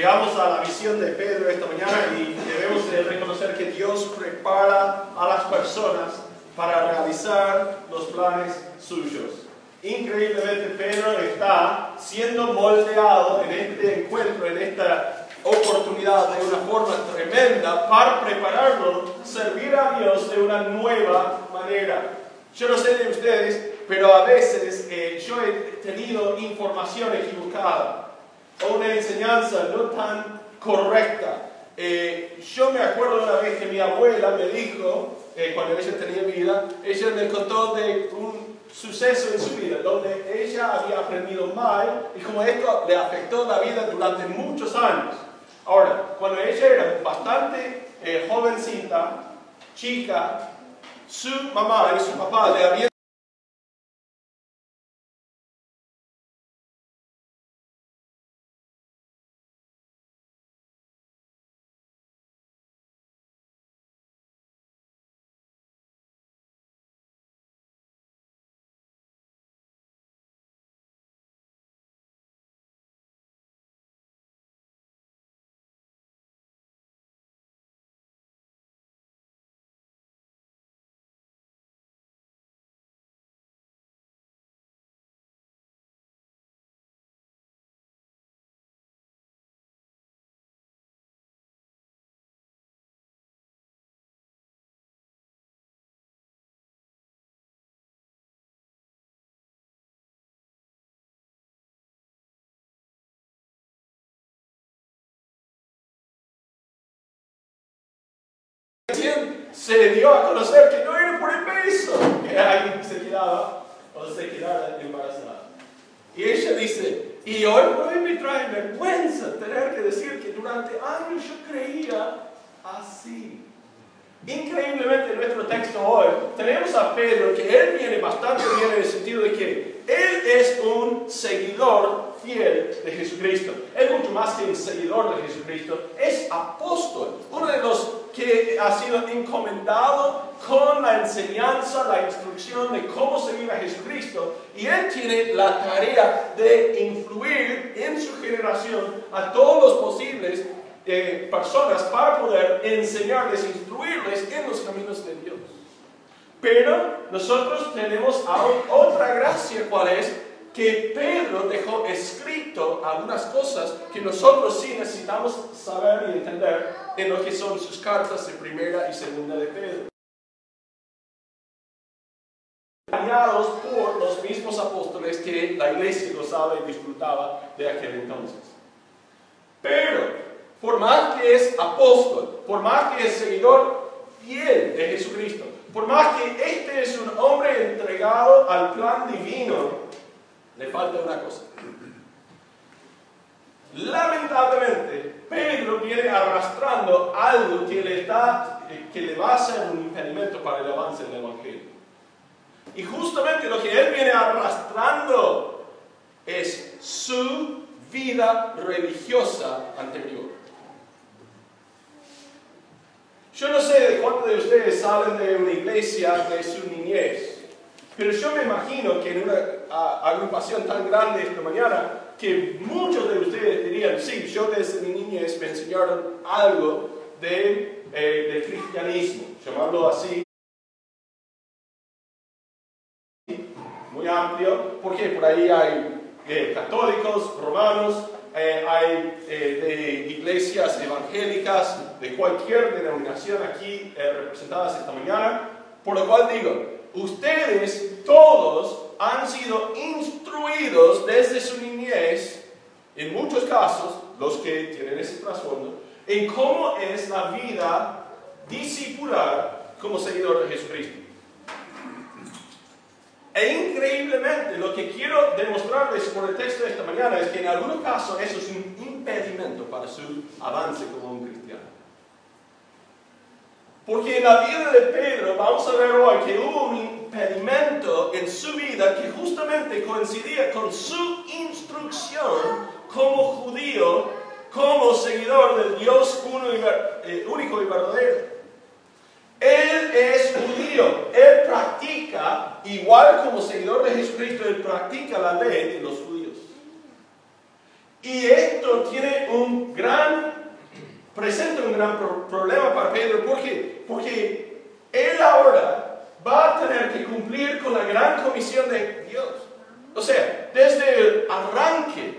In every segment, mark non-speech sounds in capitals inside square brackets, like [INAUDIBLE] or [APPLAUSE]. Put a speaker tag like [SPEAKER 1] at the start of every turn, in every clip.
[SPEAKER 1] Llegamos a la visión de Pedro esta mañana y debemos de reconocer que Dios prepara a las personas para realizar los planes suyos. Increíblemente Pedro está siendo moldeado en este encuentro, en esta oportunidad de una forma tremenda para prepararlo, servir a Dios de una nueva manera. Yo no sé de ustedes, pero a veces eh, yo he tenido información equivocada o una enseñanza no tan correcta. Eh, yo me acuerdo una vez que mi abuela me dijo, eh, cuando ella tenía vida, ella me contó de un suceso en su vida donde ella había aprendido mal y como esto le afectó la vida durante muchos años. Ahora, cuando ella era bastante eh, jovencita, chica, su mamá y su papá le habían se dio a conocer que no era por peso que alguien se quedaba o se quedara embarazada. Y ella dice, y hoy, hoy me trae vergüenza tener que decir que durante años yo creía así. Increíblemente en nuestro texto hoy tenemos a Pedro que él viene bastante bien en el sentido de que él es un seguidor fiel de Jesucristo. Es mucho más que un seguidor de Jesucristo, es apóstol, uno de los que ha sido encomendado con la enseñanza, la instrucción de cómo seguir a Jesucristo. Y él tiene la tarea de influir en su generación a todos los posibles eh, personas para poder enseñarles, instruirles en los caminos de Dios. Pero nosotros tenemos otra gracia, ¿cuál es? Que Pedro dejó escrito algunas cosas que nosotros sí necesitamos saber y entender en lo que son sus cartas de primera y segunda de Pedro. Dañados por los mismos apóstoles que la iglesia gozaba y disfrutaba de aquel entonces. Pero, por más que es apóstol, por más que es seguidor fiel de Jesucristo, por más que este es un hombre entregado al plan divino, le falta una cosa. Lamentablemente, Pedro viene arrastrando algo que le, está, que le va a ser un impedimento para el avance del Evangelio. Y justamente lo que él viene arrastrando es su vida religiosa anterior. Yo no sé de cuántos de ustedes salen de una iglesia de su niñez, pero yo me imagino que en una agrupación tan grande esta mañana, que muchos de ustedes dirían, sí, yo desde mi niñez me enseñaron algo de, eh, del cristianismo, llamarlo así. Muy amplio, porque por ahí hay eh, católicos, romanos, eh, hay de iglesias evangélicas de cualquier denominación aquí representadas esta mañana, por lo cual digo, ustedes todos han sido instruidos desde su niñez, en muchos casos, los que tienen ese trasfondo, en cómo es la vida discipular como seguidor de Jesucristo. E increíblemente, lo que quiero demostrarles por el texto de esta mañana es que en algunos casos eso es un impedimento para su avance como un. Porque en la vida de Pedro vamos a ver hoy que hubo un impedimento en su vida que justamente coincidía con su instrucción como judío, como seguidor del Dios eh, único y verdadero. Él es judío, él practica, igual como seguidor de Jesucristo, él practica la ley de los judíos. Y esto tiene un gran, presenta un gran problema para Pedro. ¿Por qué? Porque él ahora va a tener que cumplir con la gran comisión de Dios. O sea, desde el arranque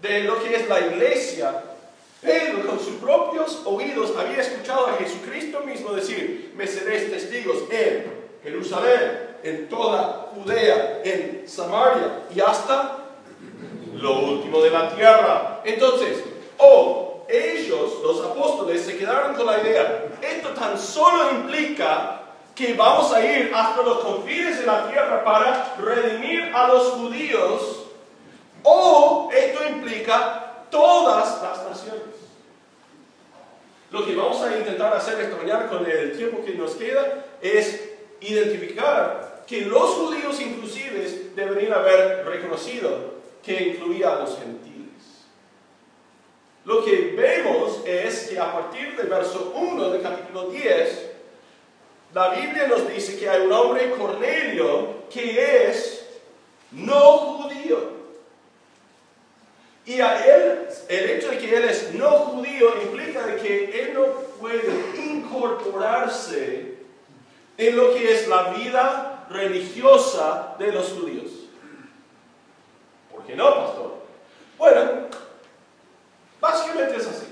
[SPEAKER 1] de lo que es la iglesia, Pedro con sus propios oídos había escuchado a Jesucristo mismo decir, me seréis testigos en Jerusalén, en toda Judea, en Samaria y hasta lo último de la tierra. Entonces, o ellos, los apóstoles, se quedaron con la idea, esto tan solo implica que vamos a ir hasta los confines de la tierra para redimir a los judíos, o esto implica todas las naciones. Lo que vamos a intentar hacer esta con el tiempo que nos queda es identificar que los judíos inclusive deberían haber reconocido que incluía a los gentiles. Lo que vemos es que a partir del verso 1 del capítulo 10, la Biblia nos dice que hay un hombre Cornelio que es no judío. Y a él, el hecho de que él es no judío implica que él no puede incorporarse en lo que es la vida religiosa de los judíos. ¿Por qué no, pastor? Bueno, básicamente es así.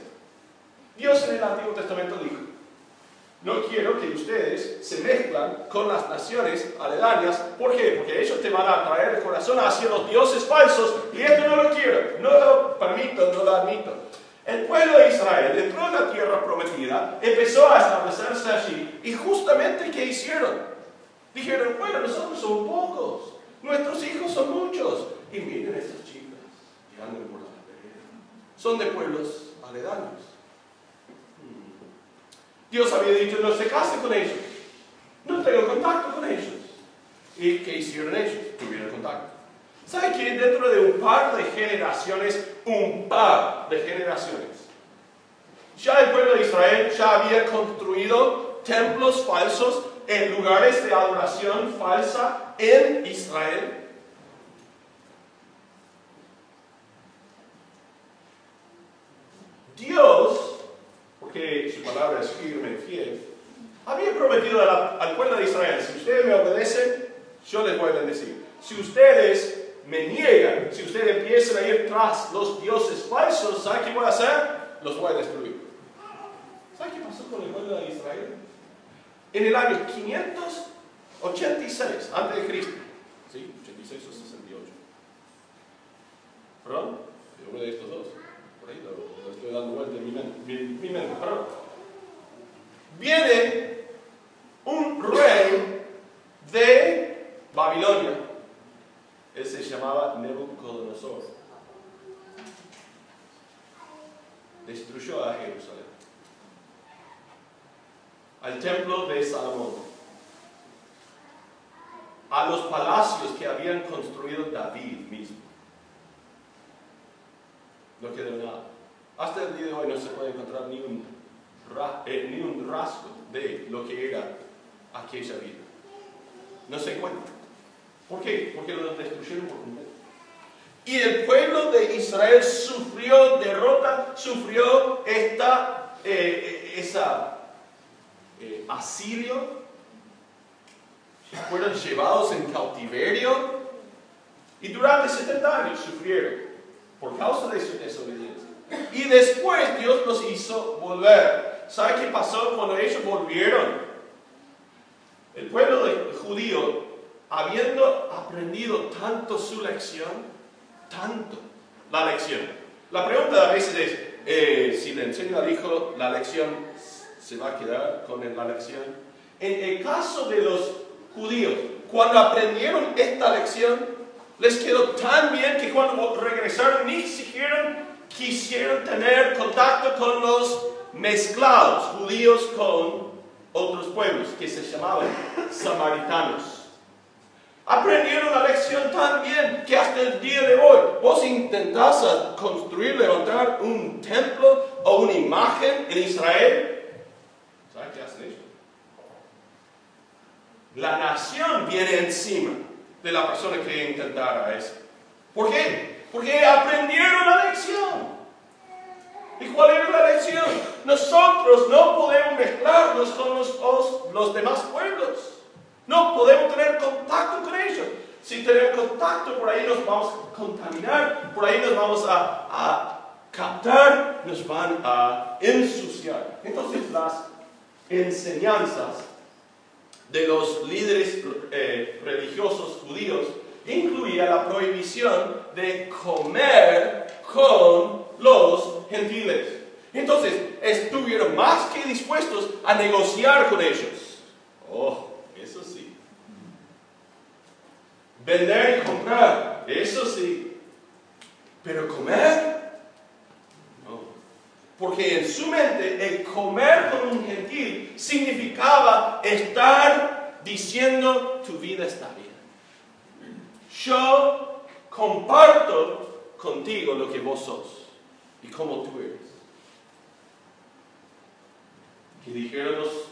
[SPEAKER 1] Dios en el Antiguo Testamento dijo, no quiero que ustedes se mezclan con las naciones aledañas. ¿Por qué? Porque ellos te van a traer el corazón hacia los dioses falsos y esto no lo quiero, no lo permito, no lo admito. El pueblo de Israel entró en la tierra prometida, empezó a establecerse allí y justamente ¿qué hicieron? Dijeron, bueno, nosotros somos pocos, nuestros hijos son muchos y miren estas chicas, llegando por son de pueblos aledaños. Dios había dicho, no se case con ellos, no tengo contacto con ellos. ¿Y qué hicieron ellos? Tuvieron contacto. ¿Sabe que dentro de un par de generaciones, un par de generaciones, ya el pueblo de Israel ya había construido templos falsos en lugares de adoración falsa en Israel? Dios, porque su palabra es firme y fiel, había prometido al pueblo de Israel, si ustedes me obedecen, yo les voy a decir, si ustedes me niegan, si ustedes empiezan a ir tras los dioses falsos, ¿saben qué voy a hacer? Los voy a destruir. ¿Saben qué pasó con el pueblo de Israel? En el año 586 antes de Cristo, ¿sí? 86 o 68. ¿Perdón? Uno de estos dos. Por ahí lo, dando vuelta en mi mente. Perdón. Viene un rey de Babilonia él se llamaba Nebuchadnezzar. Destruyó a Jerusalén. Al templo de Salomón. A los palacios que habían construido David mismo. No quedó nada. Hasta el día de hoy no se puede encontrar ni un, eh, ni un rasgo de lo que era aquella vida. No se encuentra. ¿Por qué? Porque lo destruyeron por completo. Y el pueblo de Israel sufrió derrota, sufrió esta, eh, esa eh, asilio, fueron llevados en cautiverio y durante 70 años sufrieron por causa de su desobediencia. Y después Dios los hizo volver. ¿Sabe qué pasó cuando ellos volvieron? El pueblo judío habiendo aprendido tanto su lección, tanto la lección. La pregunta a veces es, eh, si le enseño al hijo la lección, ¿se va a quedar con la lección? En el caso de los judíos, cuando aprendieron esta lección, les quedó tan bien que cuando regresaron ni siquiera quisieron tener contacto con los mezclados, judíos con otros pueblos que se llamaban samaritanos. Aprendieron la lección tan bien que hasta el día de hoy vos intentás construir, levantar un templo o una imagen en Israel. ¿Sabes qué hacen ellos? La nación viene encima de la persona que intentara eso. ¿Por qué? Porque aprendieron la lección. ¿Y cuál era la lección? Nosotros no podemos mezclarnos con los, los, demás pueblos. No podemos tener contacto con ellos. Si tenemos contacto, por ahí nos vamos a contaminar, por ahí nos vamos a, a captar, nos van a ensuciar. Entonces las enseñanzas de los líderes eh, religiosos judíos incluía la prohibición de comer con los gentiles. Entonces, estuvieron más que dispuestos a negociar con ellos. Oh, eso sí. Vender y comprar, eso sí. Pero comer, no. Porque en su mente el comer con un gentil significaba estar diciendo tu vida está bien. Yo comparto contigo lo que vos sos y cómo tú eres. ¿Qué dijeron los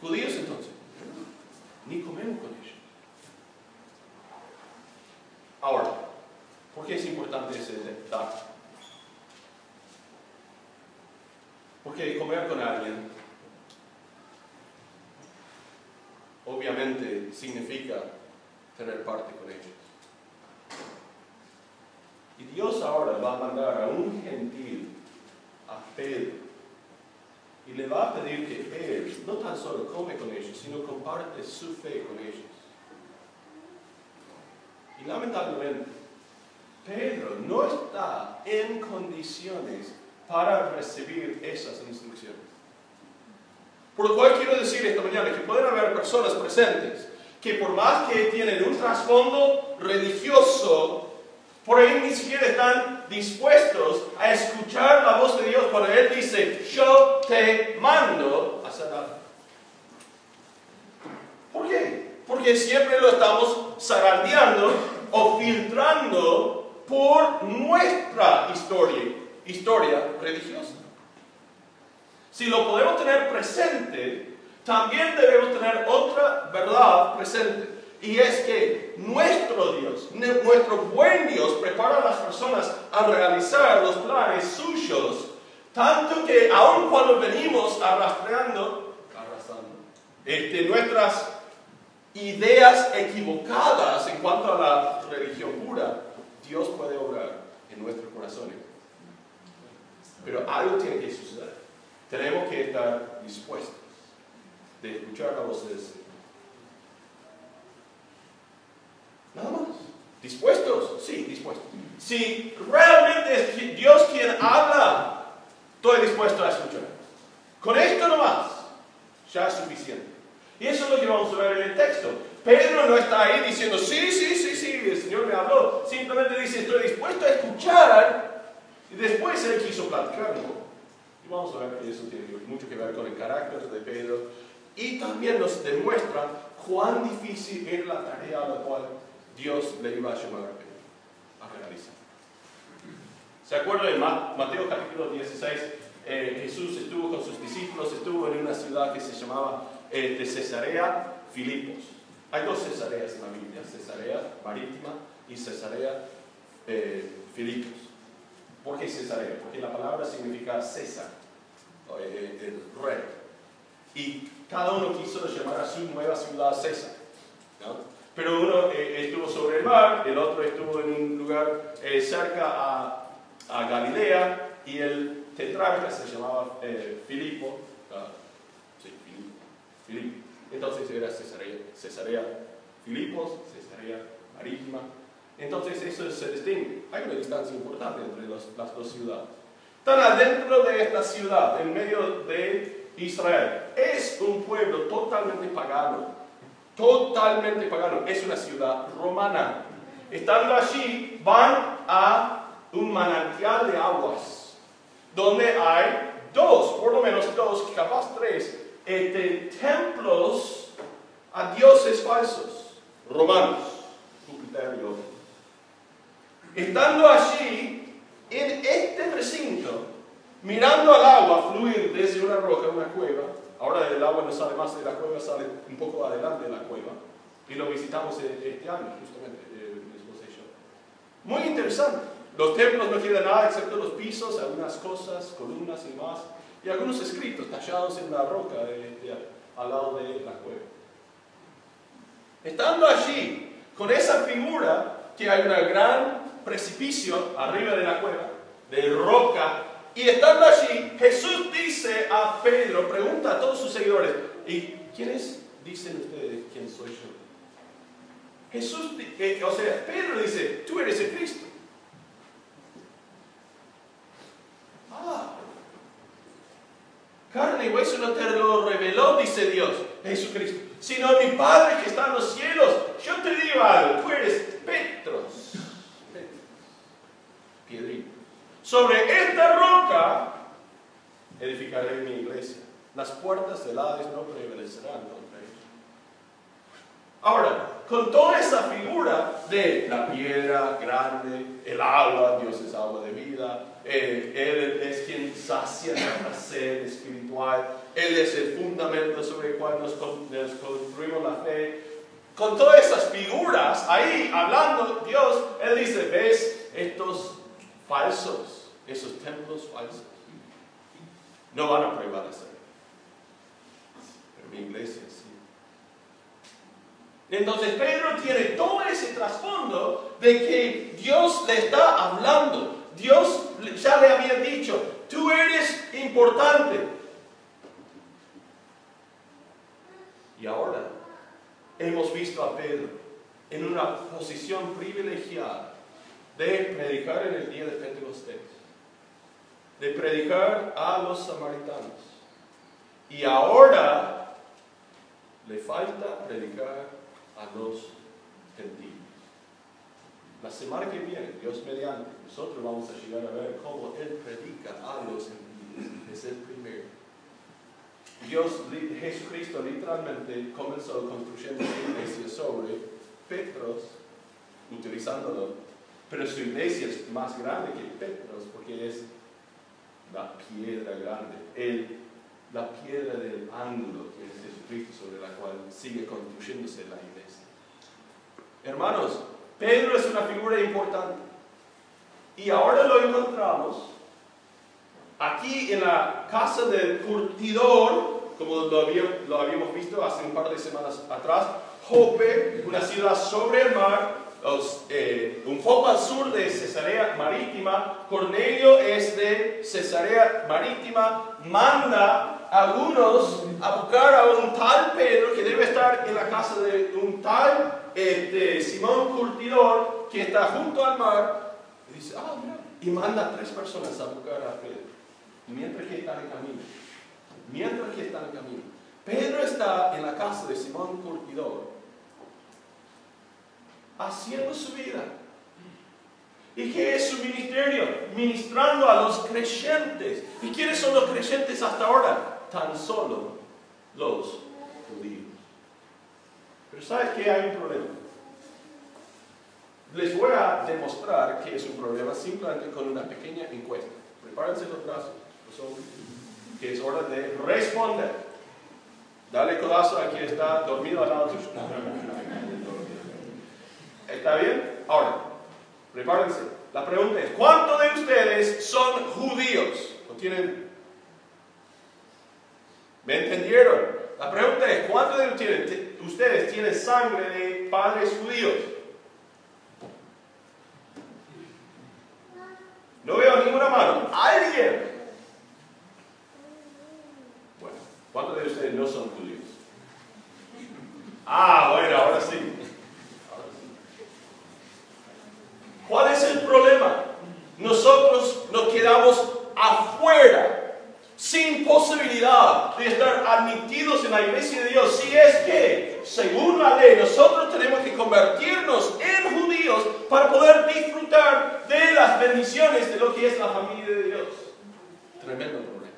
[SPEAKER 1] judíos entonces? Ni comemos con ellos. Ahora, ¿por qué es importante ese detalle? Porque comer con alguien obviamente significa tener parte con ellos. Y Dios ahora va a mandar a un gentil, a Pedro, y le va a pedir que él no tan solo come con ellos, sino comparte su fe con ellos. Y lamentablemente, Pedro no está en condiciones para recibir esas instrucciones. Por lo cual quiero decir esta mañana que pueden haber personas presentes que por más que tienen un trasfondo religioso, por ahí ni siquiera están dispuestos a escuchar la voz de Dios cuando Él dice, yo te mando a algo. ¿Por qué? Porque siempre lo estamos zarandeando o filtrando por nuestra historia, historia religiosa. Si lo podemos tener presente, también debemos tener otra verdad presente. Y es que nuestro Dios, nuestro buen Dios, prepara a las personas a realizar los planes suyos, tanto que aun cuando venimos arrastrando, arrastrando este, nuestras ideas equivocadas en cuanto a la religión pura, Dios puede obrar en nuestros corazones. Pero algo tiene que suceder. Tenemos que estar dispuestos de escuchar la voz de Señor. Nada más. ¿Dispuestos? Sí, dispuestos. Si realmente es Dios quien habla, estoy dispuesto a escuchar. Con esto nomás, ya es suficiente. Y eso es lo que vamos a ver en el texto. Pedro no está ahí diciendo, sí, sí, sí, sí, el Señor me habló. Simplemente dice, estoy dispuesto a escuchar. Y después él quiso platicar Y vamos a ver que eso tiene mucho que ver con el carácter de Pedro. Y también nos demuestra cuán difícil es la tarea a la cual Dios le iba a llamar a realizar. ¿Se acuerdan de Mateo capítulo 16? Eh, Jesús estuvo con sus discípulos, estuvo en una ciudad que se llamaba eh, de Cesarea Filipos. Hay dos Cesareas en la Biblia, Cesarea marítima y Cesarea eh, Filipos. ¿Por qué Cesarea? Porque la palabra significa César, el rey. Y cada uno quiso llamar a su nueva ciudad César. ¿no? Pero uno eh, estuvo sobre el mar, el otro estuvo en un lugar eh, cerca a, a, Galilea y el tetrarca se llamaba eh, Filipo. Ah, sí, Filipo, Entonces era Cesarea, Cesarea Filipos, Cesarea Marítima. Entonces eso se distingue. Hay una distancia importante entre las dos ciudades. Están adentro de esta ciudad, en medio de Israel. Es un pueblo totalmente pagano totalmente pagano. Es una ciudad romana. Estando allí, van a un manantial de aguas, donde hay dos, por lo menos dos, capaz tres, este, templos a dioses falsos, romanos, Júpiter y otros. Estando allí, en este recinto, mirando al agua fluir desde una roca, una cueva, Ahora el agua no sale más de la cueva, sale un poco adelante de la cueva. Y lo visitamos e-, este año, justamente, eh, mi esposa y. Muy interesante. Los templos no quedan nada excepto los pisos, algunas cosas, columnas y más, y algunos escritos tallados en la roca al lado de la cueva. Estando allí, con esa figura, que hay un gran precipicio arriba de la cueva, de roca, y estando allí, Jesús dice a Pedro, pregunta a todos sus seguidores, ¿y quiénes dicen ustedes quién soy yo? Jesús, o sea, Pedro dice, tú eres el Cristo. Ah, carne y hueso no te lo reveló, dice Dios, Jesucristo, sino mi Padre que está en los cielos. Yo te digo algo, tú eres Petros, piedrito. Sobre esta roca edificaré mi iglesia. Las puertas del Hades no prevalecerán contra ella. Ahora, con toda esa figura de la piedra grande, el agua, Dios es agua de vida, eh, Él es quien sacia la sed espiritual, Él es el fundamento sobre el cual nos construimos la fe. Con todas esas figuras, ahí hablando Dios, Él dice, ves estos falsos esos templos falsos no van a prevalecer. Pero mi iglesia sí. Entonces Pedro tiene todo ese trasfondo de que Dios le está hablando. Dios ya le había dicho, tú eres importante. Y ahora hemos visto a Pedro en una posición privilegiada de predicar en el día de Pentecostés de predicar a los samaritanos. Y ahora le falta predicar a los gentiles. La semana que viene, Dios mediante, nosotros vamos a llegar a ver cómo Él predica a los gentiles. Es el primero. Dios, Jesucristo literalmente comenzó construyendo su iglesia sobre Petros, utilizándolo, pero su iglesia es más grande que Petros porque es la piedra grande, el, la piedra del ángulo que es Jesucristo sobre la cual sigue construyéndose la iglesia. Hermanos, Pedro es una figura importante. Y ahora lo encontramos aquí en la casa del curtidor, como lo habíamos, visto hace un par de semanas atrás, Jope, una ciudad sobre el mar, eh, un poco al sur de Cesarea Marítima, Cornelio es de Cesarea Marítima, manda a algunos a buscar a un tal Pedro que debe estar en la casa de un tal este, Simón Curtidor que está junto al mar. Y dice, ah, y manda a tres personas a buscar a Pedro, mientras que están en camino. Mientras que están en camino. Pedro está en la casa de Simón Curtidor haciendo su vida. ¿Y qué es su ministerio? Ministrando a los creyentes. ¿Y quiénes son los creyentes hasta ahora? Tan solo los judíos. Pero ¿sabes qué? Hay un problema. Les voy a demostrar que es un problema simplemente con una pequeña encuesta. Prepárense los brazos, que es hora de responder. Dale codazo a quien está dormido al lado tuyo. ¿Está bien? Ahora, prepárense. La pregunta es, ¿cuántos de ustedes son judíos? ¿O tienen? ¿Me entendieron? La pregunta es, ¿cuántos de ustedes tienen sangre de padres judíos? No veo ninguna mano. ¿Alguien? Bueno, ¿cuántos de ustedes no son judíos? Ah, bueno, ahora sí. ¿Cuál es el problema? Nosotros nos quedamos afuera, sin posibilidad de estar admitidos en la iglesia de Dios. Si es que, según la ley, nosotros tenemos que convertirnos en judíos para poder disfrutar de las bendiciones de lo que es la familia de Dios. Tremendo problema.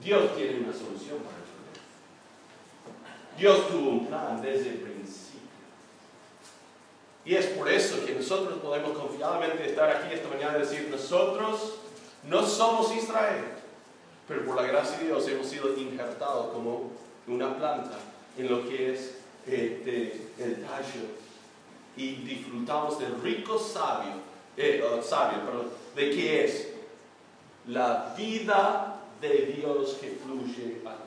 [SPEAKER 1] Dios tiene una solución para Dios tuvo un plan desde el principio. Y es por eso que nosotros podemos confiadamente estar aquí esta mañana y decir, nosotros no somos Israel, pero por la gracia de Dios hemos sido injertados como una planta en lo que es el tallo y disfrutamos del rico sabio, eh, oh, sabio, perdón, de qué es la vida de Dios que fluye a.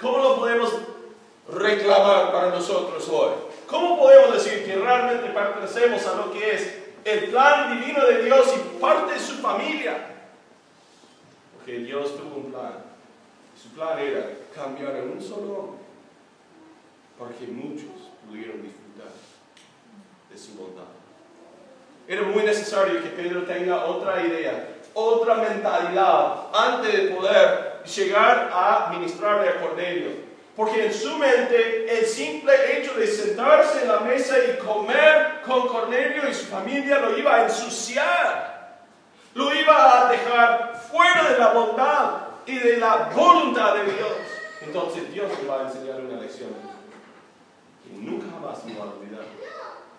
[SPEAKER 1] ¿Cómo lo podemos reclamar para nosotros hoy? ¿Cómo podemos decir que realmente pertenecemos a lo que es el plan divino de Dios y parte de su familia? Porque Dios tuvo un plan. Su plan era cambiar en un solo hombre para que muchos pudieran disfrutar de su bondad. Era muy necesario que Pedro tenga otra idea, otra mentalidad antes de poder llegar a ministrarle a Cornelio. Porque en su mente el simple hecho de sentarse en la mesa y comer con Cornelio y su familia lo iba a ensuciar. Lo iba a dejar fuera de la bondad y de la voluntad de Dios. Entonces Dios le va a enseñar una lección que nunca más me va a olvidar.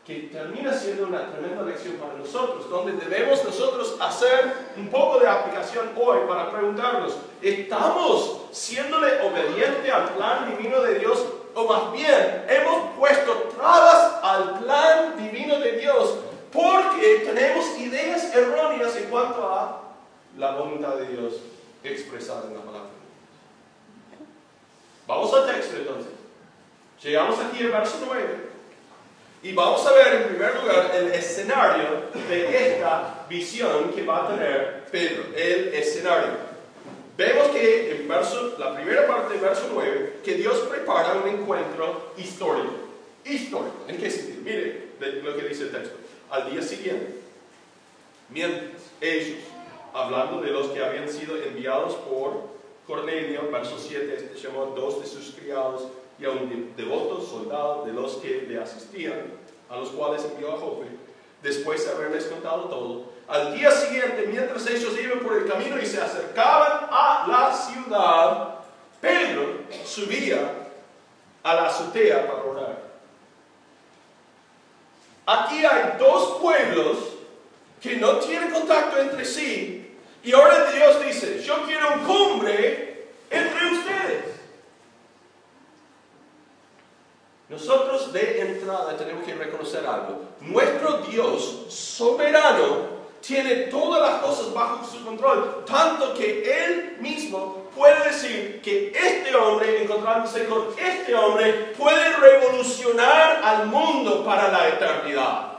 [SPEAKER 1] Que termina siendo una tremenda lección para nosotros, donde debemos nosotros hacer un poco de aplicación hoy para preguntarnos, ¿estamos siéndole obediente al plan divino de Dios? O más bien, hemos puesto trabas al plan divino de Dios porque tenemos ideas erróneas en cuanto a la voluntad de Dios expresada en la palabra. Vamos al texto entonces. Llegamos aquí al verso 9 y vamos a ver en primer lugar el escenario de esta visión que va a tener Pedro, el escenario. Vemos que en verso, la primera parte del verso 9, que Dios prepara un encuentro histórico. Histórico. ¿En qué sentido? Mire lo que dice el texto. Al día siguiente, mientras ellos, hablando de los que habían sido enviados por Cornelio, verso 7, este llamó dos de sus criados y a un devoto soldado de los que le asistían, a los cuales envió a Jope, después de haberles contado todo. Al día siguiente, mientras ellos iban por el camino y se acercaban a la ciudad, Pedro subía a la azotea para orar. Aquí hay dos pueblos que no tienen contacto entre sí y ahora Dios dice, yo quiero un cumbre entre ustedes. Nosotros de entrada tenemos que reconocer algo. Nuestro Dios soberano tiene todas las cosas bajo su control, tanto que Él mismo puede decir que este hombre, encontrándose con este hombre, puede revolucionar al mundo para la eternidad.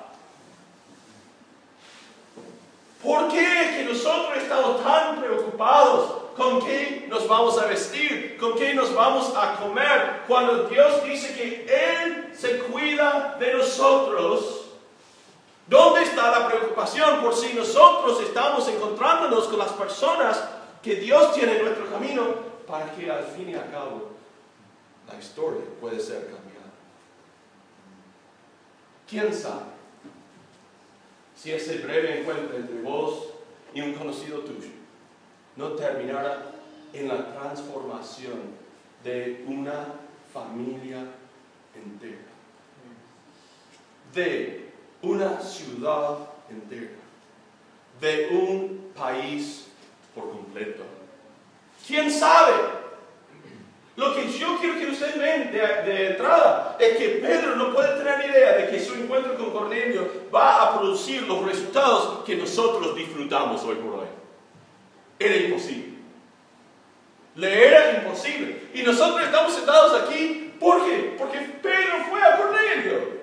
[SPEAKER 1] ¿Por qué es que nosotros estamos tan preocupados con qué nos vamos a vestir, con qué nos vamos a comer, cuando Dios dice que Él se cuida de nosotros. ¿Dónde está la preocupación por si nosotros estamos encontrándonos con las personas que Dios tiene en nuestro camino para que al fin y al cabo la historia puede ser cambiada? ¿Quién sabe si ese breve encuentro entre vos y un conocido tuyo no terminara en la transformación de una familia entera, de una ciudad entera, de un país por completo. ¿Quién sabe? Lo que yo quiero que ustedes vean de, de, entrada es que Pedro no puede tener idea de que su encuentro con Cornelio va a producir los resultados que nosotros disfrutamos hoy por hoy era imposible. Le era imposible. Y nosotros estamos sentados aquí, ¿por qué? Porque Pedro fue a Cornelio.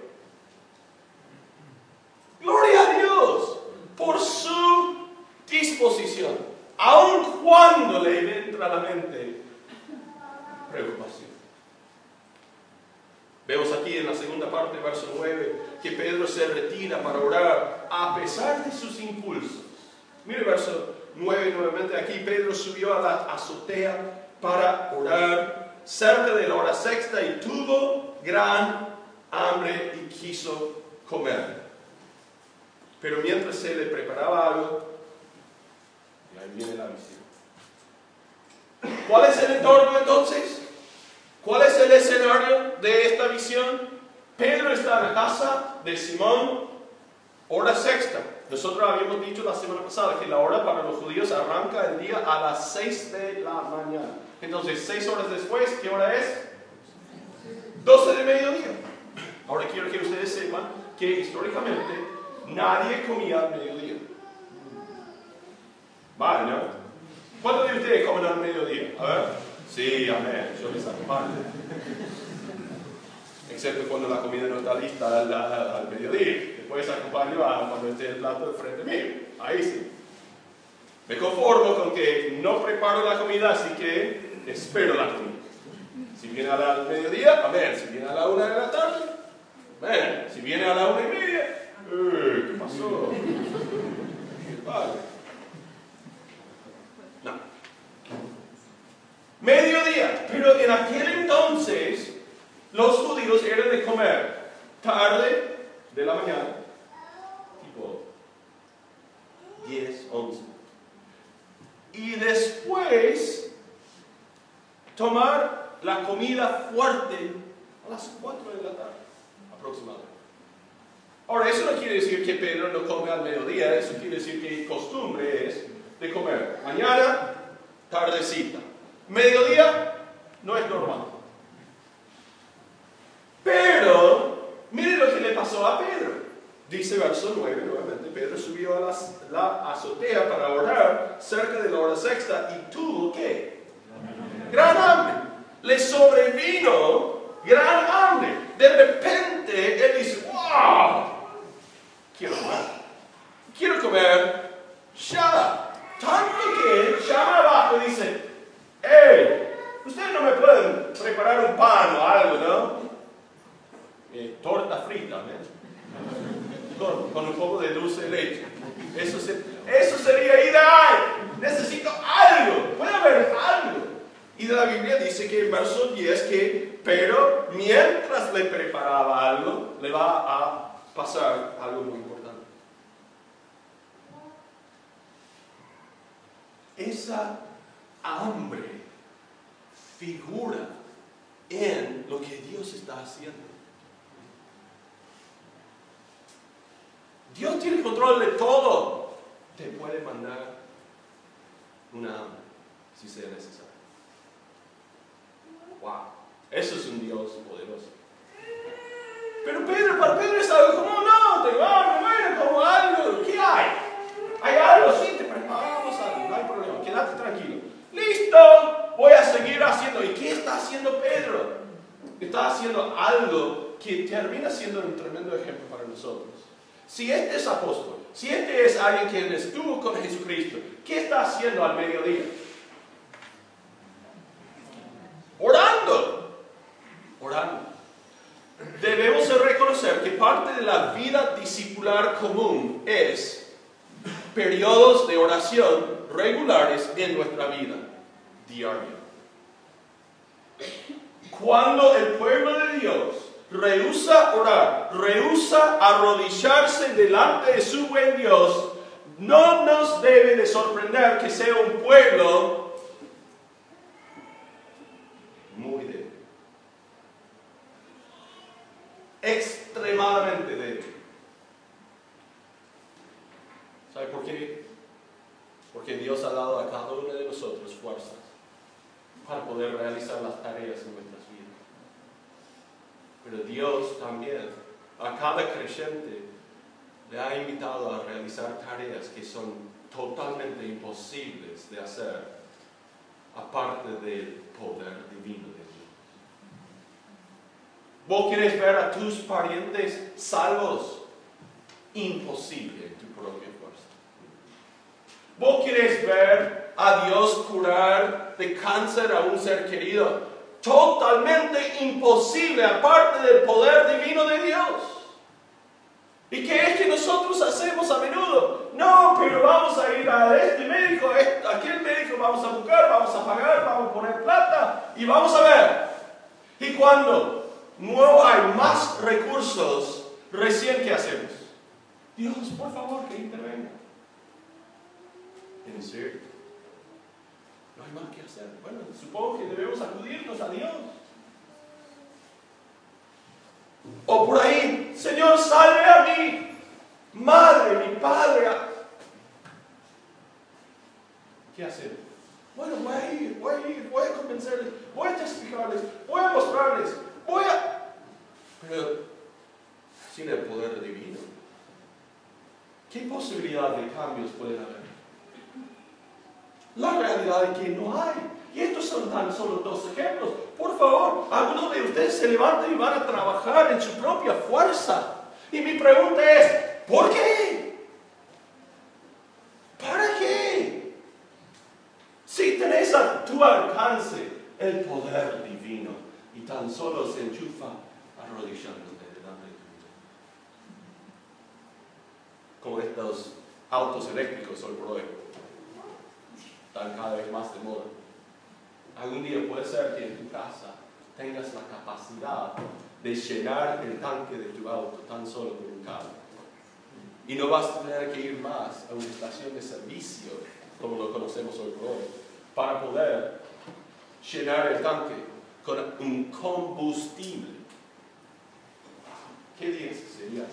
[SPEAKER 1] Gloria a Dios por su disposición, aun cuando le entra a la mente preocupación. Vemos aquí en la segunda parte, verso 9, que Pedro se retira para orar a pesar de sus impulsos. Mire verso 9 nuevamente aquí, Pedro subió a la azotea para orar cerca de la hora sexta y tuvo gran hambre y quiso comer. Pero mientras se le preparaba algo, ahí viene la visión. ¿Cuál es el entorno entonces? ¿Cuál es el escenario de esta visión? Pedro está en la casa de Simón, hora sexta. Nosotros habíamos dicho la semana pasada que la hora para los judíos arranca el día a las 6 de la mañana. Entonces, seis horas después, ¿qué hora es? 12 de mediodía. Ahora quiero que ustedes sepan que históricamente nadie comía al mediodía. Vale, ¿no? ¿Cuántos de ustedes comen al mediodía? A ver. Sí, amén. Yo les acompaño. Excepto cuando la comida no está lista al, mediodía. Después acompaño a cuando esté el plato de frente mío. Ahí sí. Me conformo con que no preparo la comida, así que espero la comida. Si viene al mediodía, amén. Si viene a la una de la tarde, amén. Si viene a la una y media, eh, ¿qué pasó? Vale. Mediodía. Pero en aquel los judíos eran de comer tarde de la mañana, tipo 10, 11. Y después tomar la comida fuerte a las 4 de la tarde aproximadamente. Ahora, eso no quiere decir que Pedro no come al mediodía, eso quiere decir que costumbre es de comer mañana, tardecita. Mediodía no es normal. Pero, mire lo que le pasó a Pedro. Dice verso 9 nuevamente, Pedro subió a la azotea para orar cerca de la hora sexta y tuvo que gran hambre. Le sobrevino gran hambre. De repente él dice, wow, quiero comer. Quiero comer shada. Tanto que llama abajo y dice, ¡Ey! Ustedes no me pueden preparar un pan o algo, ¿no? Eh, torta frita, Con, con, un poco de dulce de leche. Eso, eso sería ideal. Necesito algo. Puede haber algo. Y de la Biblia dice que en verso 10 que, pero mientras le preparaba algo, le va a pasar algo muy importante. Esa hambre figura en lo que Dios está haciendo. Dios tiene control de todo. Te puede mandar una hambre si sea necesario. Wow, eso es un Dios poderoso. Pero Pedro, para Pedro es algo como, no, tengo hambre, bueno, como algo, ¿qué hay? Hay algo, sí, te preparamos algo, no hay problema, quédate tranquilo. Listo, voy a seguir haciendo. ¿Y qué está haciendo Pedro? Está haciendo algo que termina siendo un tremendo ejemplo para nosotros. Si este es apóstol, si este es alguien que estuvo con Jesucristo, ¿qué está haciendo al mediodía? Orando. Orando. Debemos reconocer que parte de la vida discipular común es periodos de oración regulares en nuestra vida diaria. Cuando el pueblo de Dios rehúsa orar, rehúsa arrodillarse delante de su buen Dios, no nos debe de sorprender que sea un pueblo muy débil. Extremadamente débil. ¿Sabe por qué? Porque Dios ha dado a cada uno de nosotros fuerzas para poder realizar las tareas vidas. Pero Dios también a cada creyente le ha invitado a realizar tareas que son totalmente imposibles de hacer aparte del poder divino de Dios. ¿Vos querés ver a tus parientes salvos? Imposible en tu propia ¿Vos quieres ver a Dios curar de cáncer a un ser querido? Totalmente imposible, aparte del poder divino de Dios. ¿Y qué es que nosotros hacemos a menudo? No, pero vamos a ir a este médico, a aquel médico vamos a buscar, vamos a pagar, vamos a poner plata y vamos a ver. Y cuando no hay más recursos, recién ¿qué hacemos? Dios, por favor, que intervenga. ¿En serio? No hay más que hacer. Bueno, supongo que debemos acudirnos a Dios. O por ahí, Señor, salve a mí, madre, mi padre. ¿Qué hacer? Bueno, voy a ir, voy a ir, voy a convencerles, voy a testificarles, voy a mostrarles, voy a pero sin el poder divino. ¿Qué posibilidad de cambios puede haber? La realidad es que no hay. Y estos son tan solo dos ejemplos. Por favor, algunos de ustedes se levantan y van a trabajar en su propia fuerza. Y mi pregunta es, ¿por qué? ¿Para qué? Si tenés a tu alcance el poder divino y tan solo se enchufa arrodillándote delante de tu Como estos autos eléctricos hoy por hoy. Cada vez más de moda. Algún día puede ser que en tu casa tengas la capacidad de llenar el tanque de tu auto tan solo con un cable. Y no vas a tener que ir más a una estación de servicio, como lo conocemos hoy por hoy, para poder llenar el tanque con un combustible. ¿Qué día sería?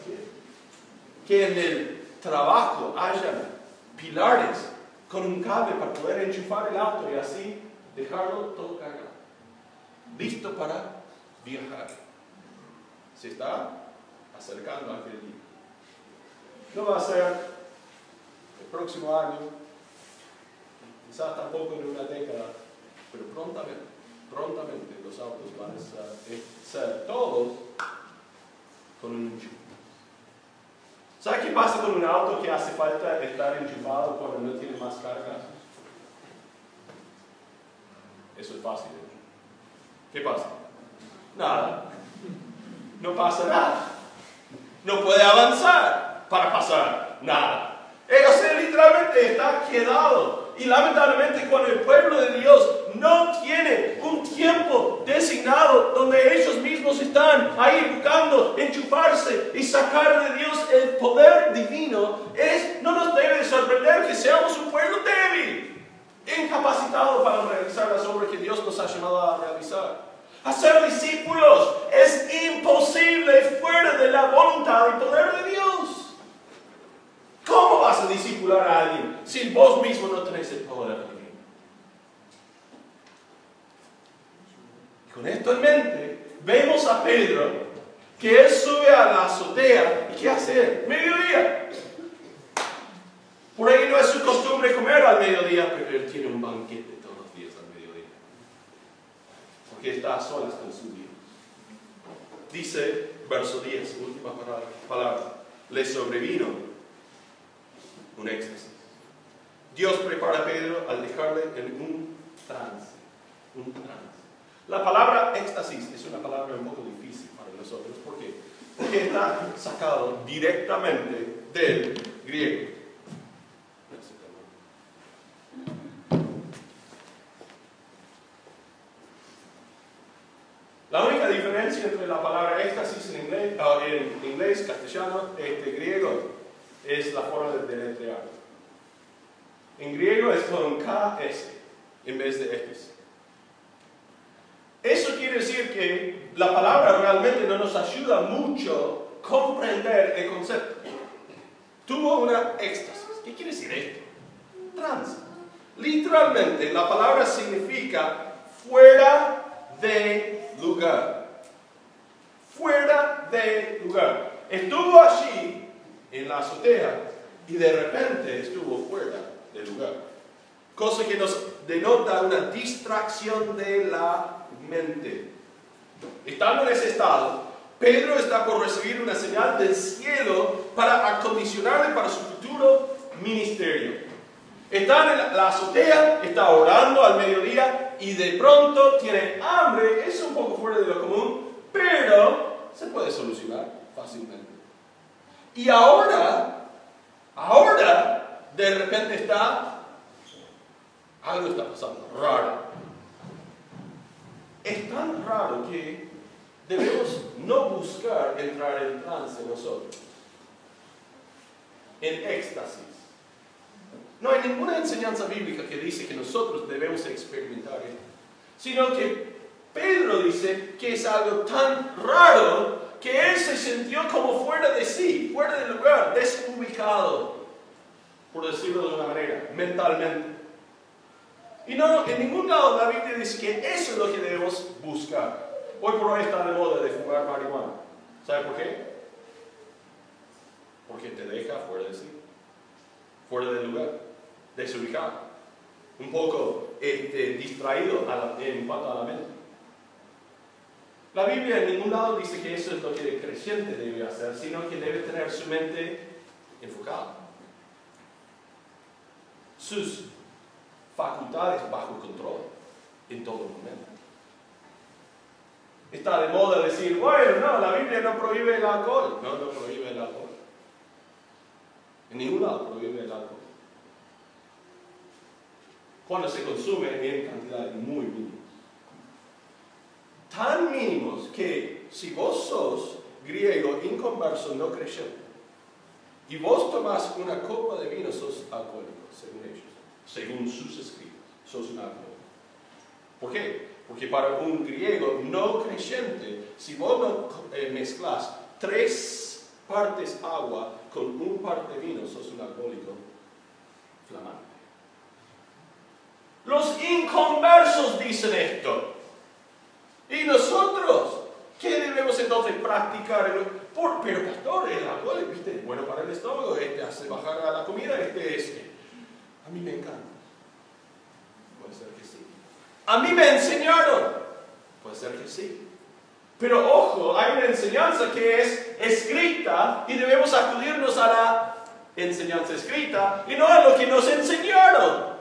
[SPEAKER 1] Que en el trabajo haya pilares con un cable para poder enchufar el auto y así dejarlo todo cargado, listo para viajar. Se está acercando a aquel día. No va a ser el próximo año, quizás tampoco en una década, pero prontamente, prontamente los autos van a ser, todos con un enchufe. ¿Sabe qué pasa con un auto que hace falta estar enchufado cuando no tiene más carga? Eso es fácil. ¿Qué pasa? Nada. No pasa nada. No puede avanzar para pasar nada. Ellos literalmente está quedado. Y lamentablemente cuando el pueblo de Dios no tiene un tiempo designado donde ellos mismos están ahí buscando enchufarse y sacar de Dios el poder divino, es, no nos debe de sorprender que seamos un pueblo débil incapacitado para realizar las obras que Dios nos ha llamado a realizar. Hacer discípulos es imposible fuera de la voluntad y poder de Dios. ¿Cómo vas a discipular a alguien si vos mismo no tenés el poder divino? Con esto en mente, vemos a Pedro que él sube a la azotea y ¿qué hace? Mediodía. Por ahí no es su costumbre comer al mediodía, pero él tiene un banquete todos los días al mediodía. Porque está a solas con su Dios. Dice, verso 10, última palabra, le sobrevino un éxtasis. Dios prepara a Pedro al dejarle en un trance. Un trance. La palabra éxtasis es una palabra un poco difícil para nosotros. ¿Por qué? Porque está sacado directamente del griego. La única diferencia entre la palabra éxtasis en inglés, ah, en inglés castellano, este, griego, es la forma de deletrear. En griego es con KS en vez de X. Eso quiere decir que la palabra realmente no nos ayuda mucho a comprender el concepto. Tuvo una éxtasis. ¿Qué quiere decir esto? Trans. Literalmente, la palabra significa fuera de lugar. Fuera de lugar. Estuvo allí en la azotea y de repente estuvo fuera de lugar. Cosa que nos denota una distracción de la mente. Estando en ese estado, Pedro está por recibir una señal del cielo para acondicionarle para su futuro ministerio. Está en la azotea, está orando al mediodía y de pronto tiene hambre. Es un poco fuera de lo común, pero se puede solucionar fácilmente. Y ahora, ahora, de repente está, algo está pasando raro. Es tan raro que debemos no buscar entrar en trance nosotros, en éxtasis. No hay ninguna enseñanza bíblica que dice que nosotros debemos experimentar esto, sino que Pedro dice que es algo tan raro que él se sintió como fuera de sí, fuera del lugar, desubicado, por decirlo de una manera, mentalmente. Y no, en ningún lado la Biblia dice que eso es lo que debemos buscar. Hoy por hoy está de moda de fumar marihuana. ¿Sabe por qué? Porque te deja fuera de sí, fuera del lugar, desubicado, un poco este, distraído en cuanto a la mente. La Biblia en ningún lado dice que eso es lo que el creyente debe hacer, sino que debe tener su mente enfocada. Sus facultades bajo control en todo momento. Está de moda decir, bueno, no, la Biblia no prohíbe el alcohol. No, no prohíbe el alcohol. En ningún lado prohíbe el alcohol. Cuando se consume en cantidades muy mínimas. Tan mínimos que si vos sos griego inconverso no creyente y vos tomás una copa de vino, sos alcohólico, según ellos, según sus escritos, sos un alcohólico. ¿Por qué? Porque para un griego no creyente, si vos no eh, mezclas tres partes agua con un parte vino, sos un alcohólico flamante. Los inconversos dicen esto. Y nosotros, ¿qué debemos entonces practicar? Por, pero pastor, el alcohol ¿viste? bueno para el estómago, este hace bajar la comida, este es... A mí me encanta. Puede ser que sí. A mí me enseñaron. Puede ser que sí. Pero ojo, hay una enseñanza que es escrita y debemos acudirnos a la enseñanza escrita y no a lo que nos enseñaron.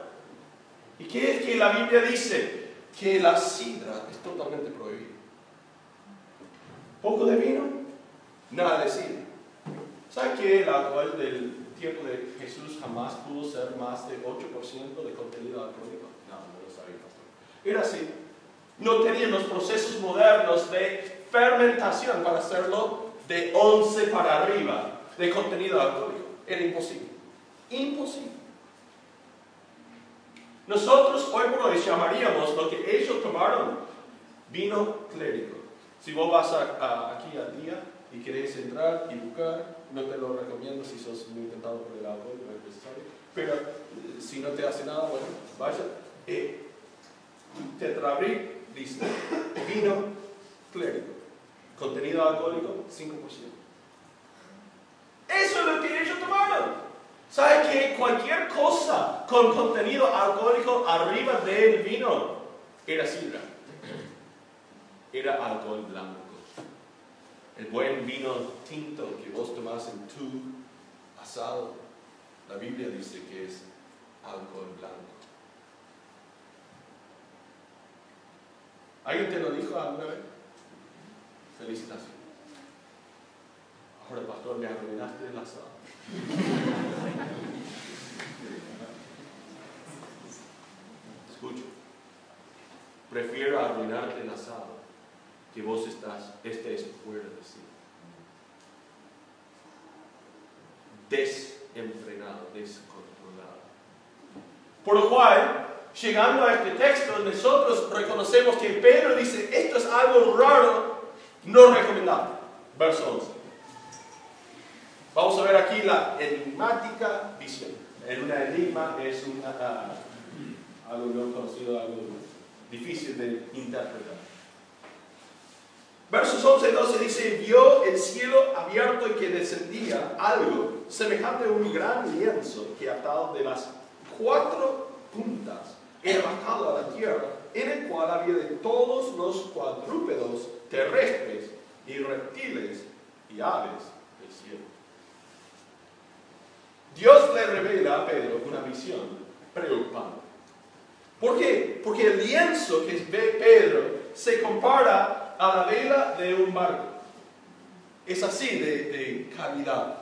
[SPEAKER 1] ¿Y qué es que la Biblia dice? Que la sidra es totalmente prohibida. Poco de vino, nada de sidra. ¿Sabe que el alcohol del tiempo de Jesús jamás pudo ser más de 8% de contenido alcohólico? No, no lo sabía, pastor. Era así. No tenían los procesos modernos de fermentación para hacerlo de 11 para arriba de contenido alcohólico. Era imposible. Imposible. Nosotros hoy por hoy llamaríamos lo que ellos tomaron vino clérico. Si vos vas aquí al día y querés entrar y buscar, no te lo recomiendo si sos muy tentado por el alcohol, no es necesario. Pero eh, si no te hace nada, bueno, vaya. Eh, tetrabric dice vino clérico, contenido alcohólico 5%. Eso es lo que ellos tomaron. ¿Sabe que cualquier cosa con contenido alcohólico arriba del vino era sidra? Era alcohol blanco. El buen vino tinto que vos tomás en tu asado, la Biblia dice que es alcohol blanco. ¿Alguien te lo dijo alguna vez? Felicitaciones. Ahora, pastor, me arruinaste el asado. [LAUGHS] Escucho. Prefiero arruinarte que vos estás, estés fuera de sí. Desenfrenado, descontrolado. Por lo cual, llegando a este texto, nosotros reconocemos que Pedro dice, esto es algo raro, no recomendable. Verso 11. Vamos a ver aquí la enigmática visión. En una enigma es uh, algo no conocido, algo difícil de interpretar. Versos 11 y 12 dice, vio el cielo abierto y que descendía algo semejante a un gran lienzo que atado de las cuatro puntas era bajado a la tierra, en el cual había de todos los cuadrúpedos terrestres y reptiles y aves del cielo. Dios le revela a Pedro una visión preocupante. ¿Por qué? Porque el lienzo que ve Pedro se compara a la vela de un barco. Es así de, de calidad.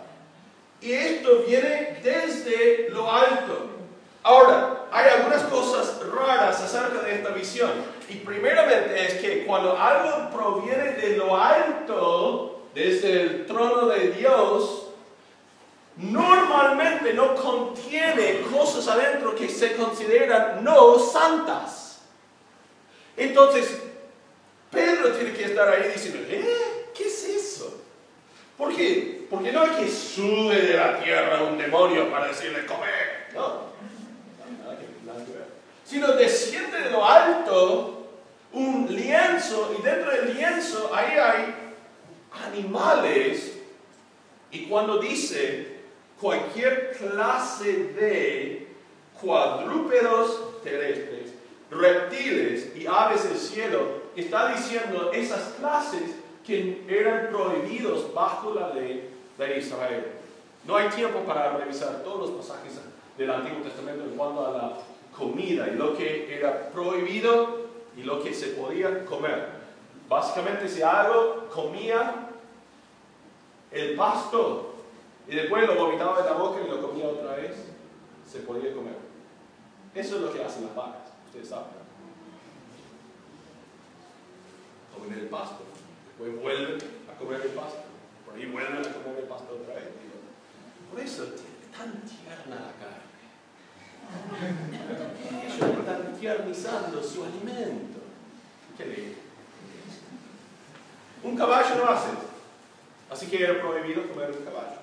[SPEAKER 1] Y esto viene desde lo alto. Ahora, hay algunas cosas raras acerca de esta visión. Y primeramente es que cuando algo proviene de lo alto, desde el trono de Dios, normalmente no contiene cosas adentro que se consideran no santas. Entonces, Pedro tiene que estar ahí diciendo, ¿eh? ¿Qué es eso? Porque no hay que sube de la tierra un demonio para decirle, comer. No. Sino desciende de lo alto un lienzo y dentro del lienzo ahí hay animales y cuando dice cualquier clase de cuadrúpedos terrestres, reptiles y aves del cielo, está diciendo esas clases que eran prohibidos bajo la ley de Israel. No hay tiempo para revisar todos los pasajes del Antiguo Testamento en cuanto a la comida y lo que era prohibido y lo que se podía comer. Básicamente si algo comía el pasto y después lo vomitaba de la boca y lo comía otra vez, se podía comer. Eso es lo que hacen las vacas, ustedes saben. Comen el pasto, después vuelven a comer el pasto, por ahí vuelven a comer el pasto otra vez. Por eso es tan tierna la carne. Ellos están tiernizando su alimento. ¿Qué le Un caballo no hace Así que era prohibido comer un caballo.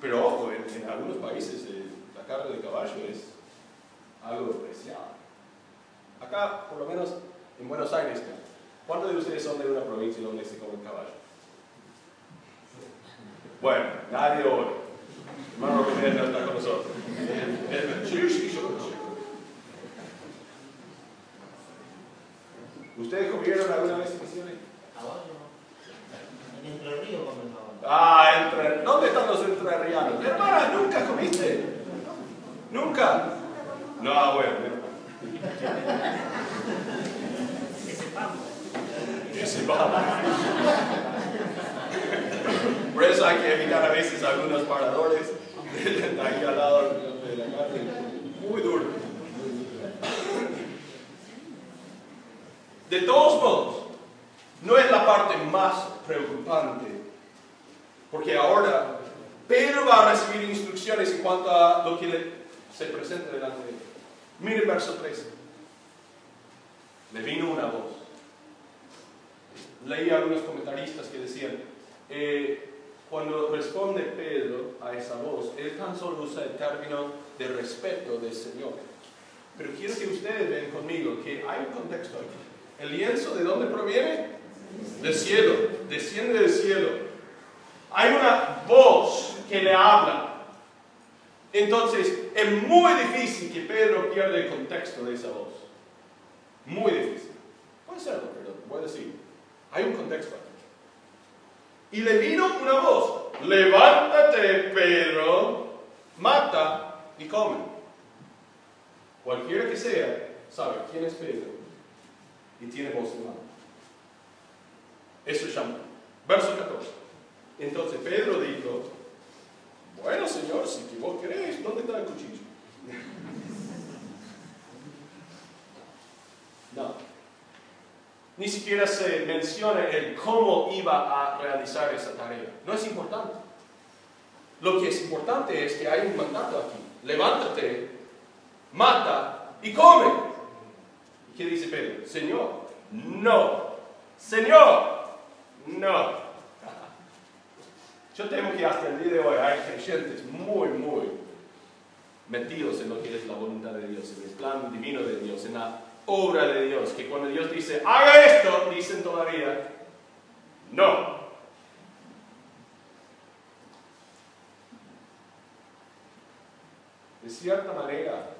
[SPEAKER 1] Pero ojo, en, algunos países eh, la carne de caballo es algo especial. Acá, por lo menos en Buenos Aires, ¿cuántos de ustedes son de una provincia donde se come caballo? Bueno, nadie hoy. Hermano Romero no está con nosotros. ¿Ustedes comieron alguna vez en misiones?
[SPEAKER 2] En Entre Ríos
[SPEAKER 1] Ah, entre, ¿dónde están los entrerrianos? Hermana, ¿nunca comiste? ¿Nunca? No, bueno.
[SPEAKER 2] Ese pan.
[SPEAKER 1] Ese pan. Por eso hay que evitar a veces algunos paradores ahí al lado de la carne. Muy duro. De todos modos, no es la parte más preocupante, porque ahora Pedro va a recibir instrucciones en cuanto a lo que le, se presenta delante de él. Miren verso 13. Le vino una voz. Leí algunos comentaristas que decían, eh, cuando responde Pedro a esa voz, él tan solo usa el término de respeto del Señor. Pero quiero que ustedes vean conmigo que hay un contexto aquí. ¿El lienzo de dónde proviene? Del cielo, desciende del cielo. Hay una voz que le habla. Entonces, es muy difícil que Pedro pierda el contexto de esa voz. Muy difícil. Puede serlo, pero voy a decir, hay un contexto aquí. Y le vino una voz, levántate Pedro, mata y come. Cualquiera que sea, sabe quién es Pedro y tiene voz humana. Eso llama. Verso 14. Entonces Pedro dijo, bueno Señor, si vos querés, ¿dónde está el cuchillo? No. Ni siquiera se menciona el cómo iba a realizar esa tarea. No es importante. Lo que es importante es que hay un mandato aquí. Levántate, mata y come. ¿Y qué dice Pedro? Señor, no. Señor, no. Yo temo que hasta el día de hoy hay creyentes muy, muy metidos en lo que es la voluntad de Dios, en el plan divino de Dios, en la obra de Dios, que cuando Dios dice, haga esto, dicen todavía, no. De cierta manera,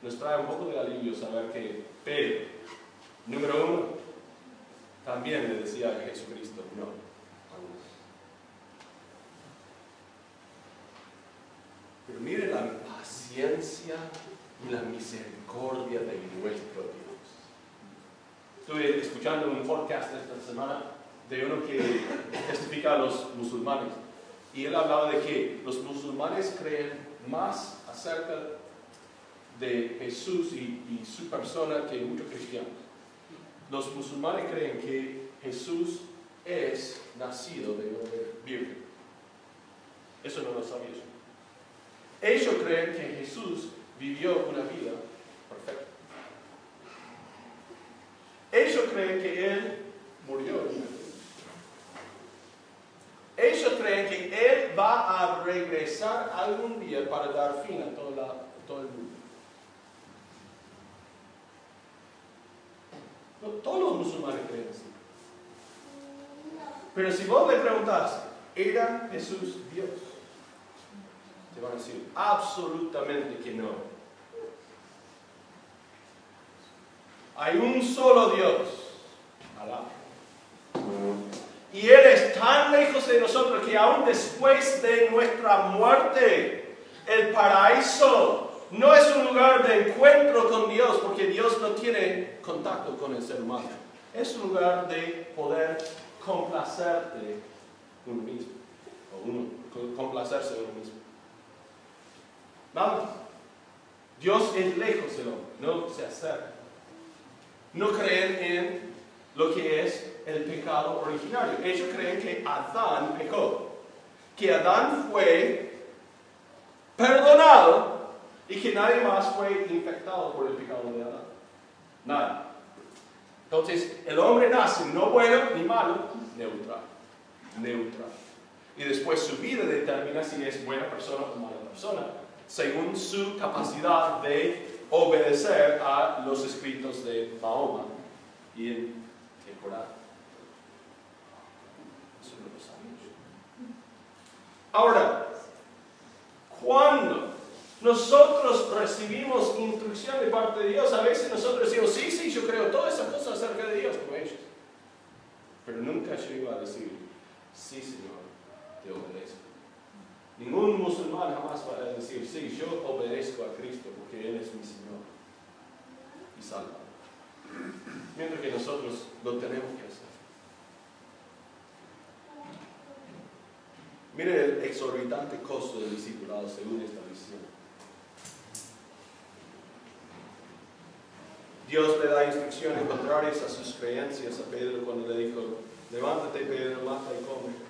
[SPEAKER 1] nos trae un poco de alivio saber que Pedro, número uno, también le decía a Jesucristo, no. Mire la paciencia y la misericordia de nuestro Dios. Estuve escuchando un podcast esta semana de uno que testifica a los musulmanes y él hablaba de que los musulmanes creen más acerca de Jesús y, y su persona que muchos cristianos. Los musulmanes creen que Jesús es nacido de una virgen. Eso no lo sabía yo. Ellos creen que Jesús vivió una vida perfecta. Ellos creen que Él murió Ellos creen que Él va a regresar algún día para dar fin a todo el mundo. Todos los musulmanes creen así. Pero si vos le preguntás, ¿era Jesús Dios? Te van a decir, absolutamente que no. Hay un solo Dios, Alá. Y Él es tan lejos de nosotros que aún después de nuestra muerte, el paraíso no es un lugar de encuentro con Dios, porque Dios no tiene contacto con el ser humano. Es un lugar de poder complacerte uno mismo, o uno, complacerse uno mismo. Vamos. Dios es lejos del hombre, no se acerca. No creen en lo que es el pecado originario. Ellos creen que Adán pecó, que Adán fue perdonado y que nadie más fue infectado por el pecado de Adán. Nadie. Entonces, el hombre nace no bueno ni malo, neutral. Neutral. Y después su vida determina si es buena persona o mala persona, según su capacidad de obedecer a los escritos de Mahoma y el, el Corán. Eso no lo sabemos. Ahora, cuando nosotros recibimos instrucción de parte de Dios, a veces nosotros decimos, sí, sí, yo creo todas esas cosas acerca de Dios como ellos. Pero nunca yo iba a decir, sí, Señor, te obedezco. Ningún musulmán jamás va a decir, sí, yo obedezco a Cristo porque Él es mi Señor y salva. Mientras que nosotros lo tenemos que hacer. Mire el exorbitante costo del discipulado según esta visión. Dios le da instrucciones contrarias a sus creencias a Pedro cuando le dijo, levántate Pedro, mata y come.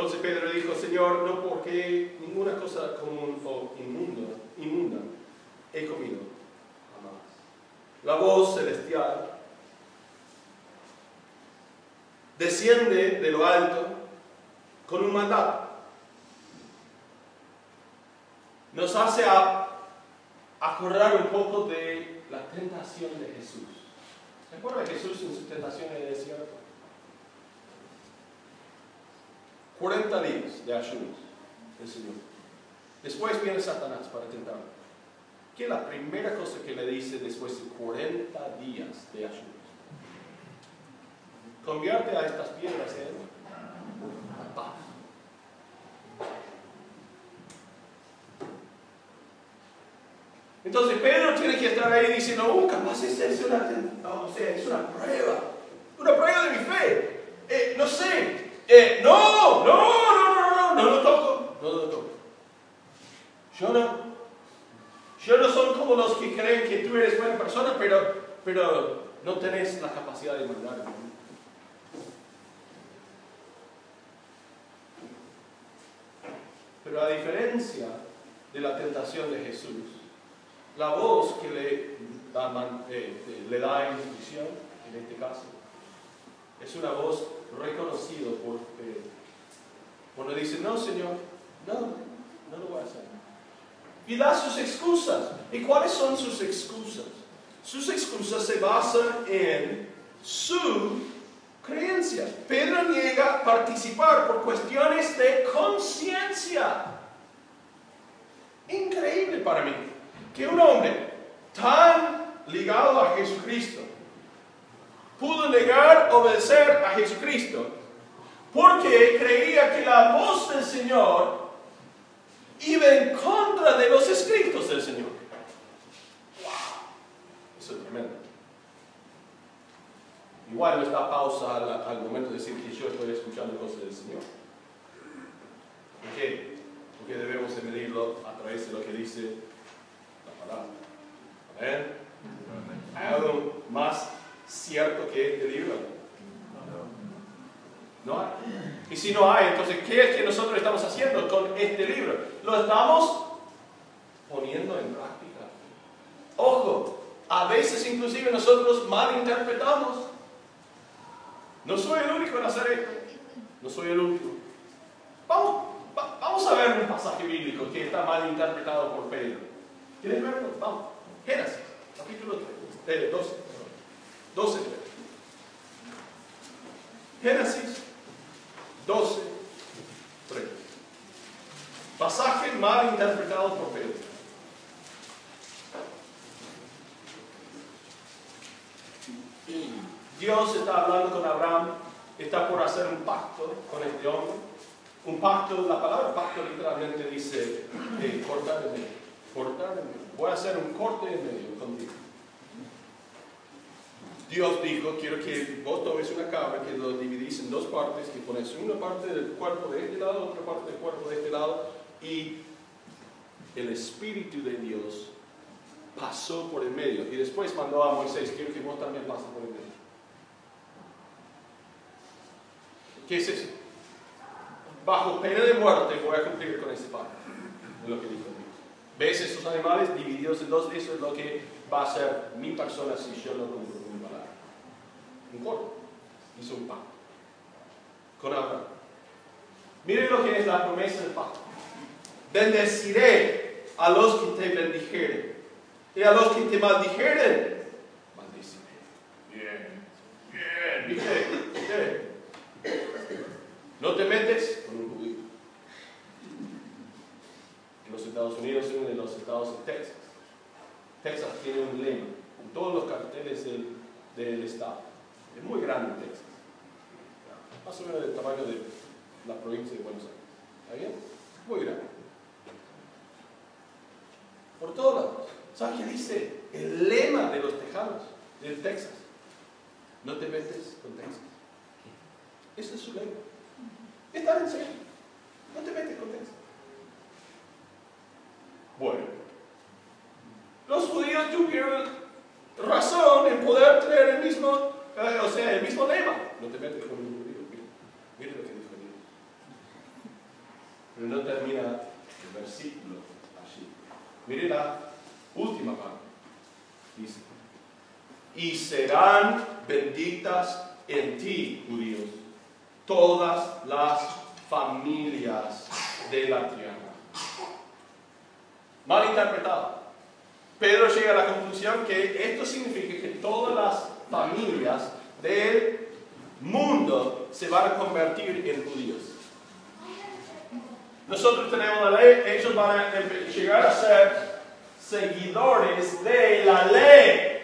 [SPEAKER 1] Entonces Pedro dijo, Señor, no porque ninguna cosa común o inmunda, he comido jamás. La voz celestial desciende de lo alto con un mandato. Nos hace a acordar un poco de la tentación de Jesús. ¿Se acuerda de Jesús en su tentación en el desierto? 40 días de ayunos el Señor. Después viene Satanás para tentarlo. ¿Qué es la primera cosa que le dice después de 40 días de ayunos? Convierte a estas piedras en paz. Entonces Pedro tiene que estar ahí diciendo, oh, capaz es, una, o sea, es una prueba, una prueba de mi fe. Eh, no sé, eh, no, no, no, no, no, no lo toco, no lo toco. Yo no. Yo no soy como los que creen que tú eres buena persona, pero, pero no tenés la capacidad de mandar. Pero a diferencia de la tentación de Jesús, la voz que le da, eh, le da instrucción, en este caso, es una voz reconocida por Pedro. Cuando dice, no, Señor, no, no lo voy a hacer. Y da sus excusas. ¿Y cuáles son sus excusas? Sus excusas se basan en su creencia. Pedro niega participar por cuestiones de conciencia. Increíble para mí que un hombre tan ligado a Jesucristo pudo negar obedecer a Jesucristo porque creía que la voz del Señor iba en contra de los escritos del Señor. ¡Wow! Eso es tremendo. Igual no está pausa al, al, momento de decir que yo estoy escuchando cosas del Señor. ¿Por qué? Porque debemos de medirlo a través de lo que dice la palabra. Amén. ¿Hay algo más cierto que este libro? No hay. Y si no hay, entonces, ¿qué es que nosotros estamos haciendo con este libro? Lo estamos poniendo en práctica. Ojo, a veces inclusive nosotros malinterpretamos. No soy el único en hacer esto. No soy el único. Vamos, va, vamos a ver un pasaje bíblico que está mal interpretado por Pedro. ¿Quieres verlo? Vamos. Génesis, capítulo 3, 12. 12. Génesis 12, 3. Pasaje mal interpretado por Pedro. Dios está hablando con Abraham, está por hacer un pacto con este hombre. Un pacto, la palabra pacto literalmente dice eh, cortar en medio. Medio. Voy a hacer un corte en medio contigo. Dios dijo, quiero que vos tomes una cabra, que lo dividís en dos partes, que pones una parte del cuerpo de este lado, otra parte del cuerpo de este lado, y el Espíritu de Dios pasó por el medio. Y después mandó a Moisés, quiero que vos también pases por el medio. ¿Qué es eso? Bajo pena de muerte voy a cumplir con este pacto. Es lo que dijo Dios. ¿Ves esos animales divididos en dos? Eso es lo que va a ser mi persona si yo no cumplo. Un corto. Hizo un pacto. Con Abraham. Mire lo que es la promesa del pacto. Bendeciré a los que te bendijeren. Y a los que te maldijeren, maldiciré. Bien, bien, ¿viste? ¿Viste? No te metes con un judío. En los Estados Unidos, de los estados de Texas. Texas tiene un lema en todos los carteles del, del estado. Muy grande Texas. Más o menos del tamaño de la provincia de Buenos Aires. ¿Está bien? Muy grande. Por todos lados. ¿Sabes qué dice? El lema de los tejanos, del Texas. No te metes con Texas. Ese es su lema. Está en serio. No te metes con Texas. Bueno. Los judíos tuvieron razón en poder tener el mismo, o sea, el mismo lema. No te metes con un judío. Mira, mira lo que dijo Dios. Pero no termina el versículo allí. Mire la última parte. Dice, y serán benditas en ti, judíos, todas las familias de la tierra. Mal interpretado. Pedro llega a la conclusión que esto significa que todas las familias del mundo se van a convertir en judíos. Nosotros tenemos la ley, ellos van a llegar a ser seguidores de la ley.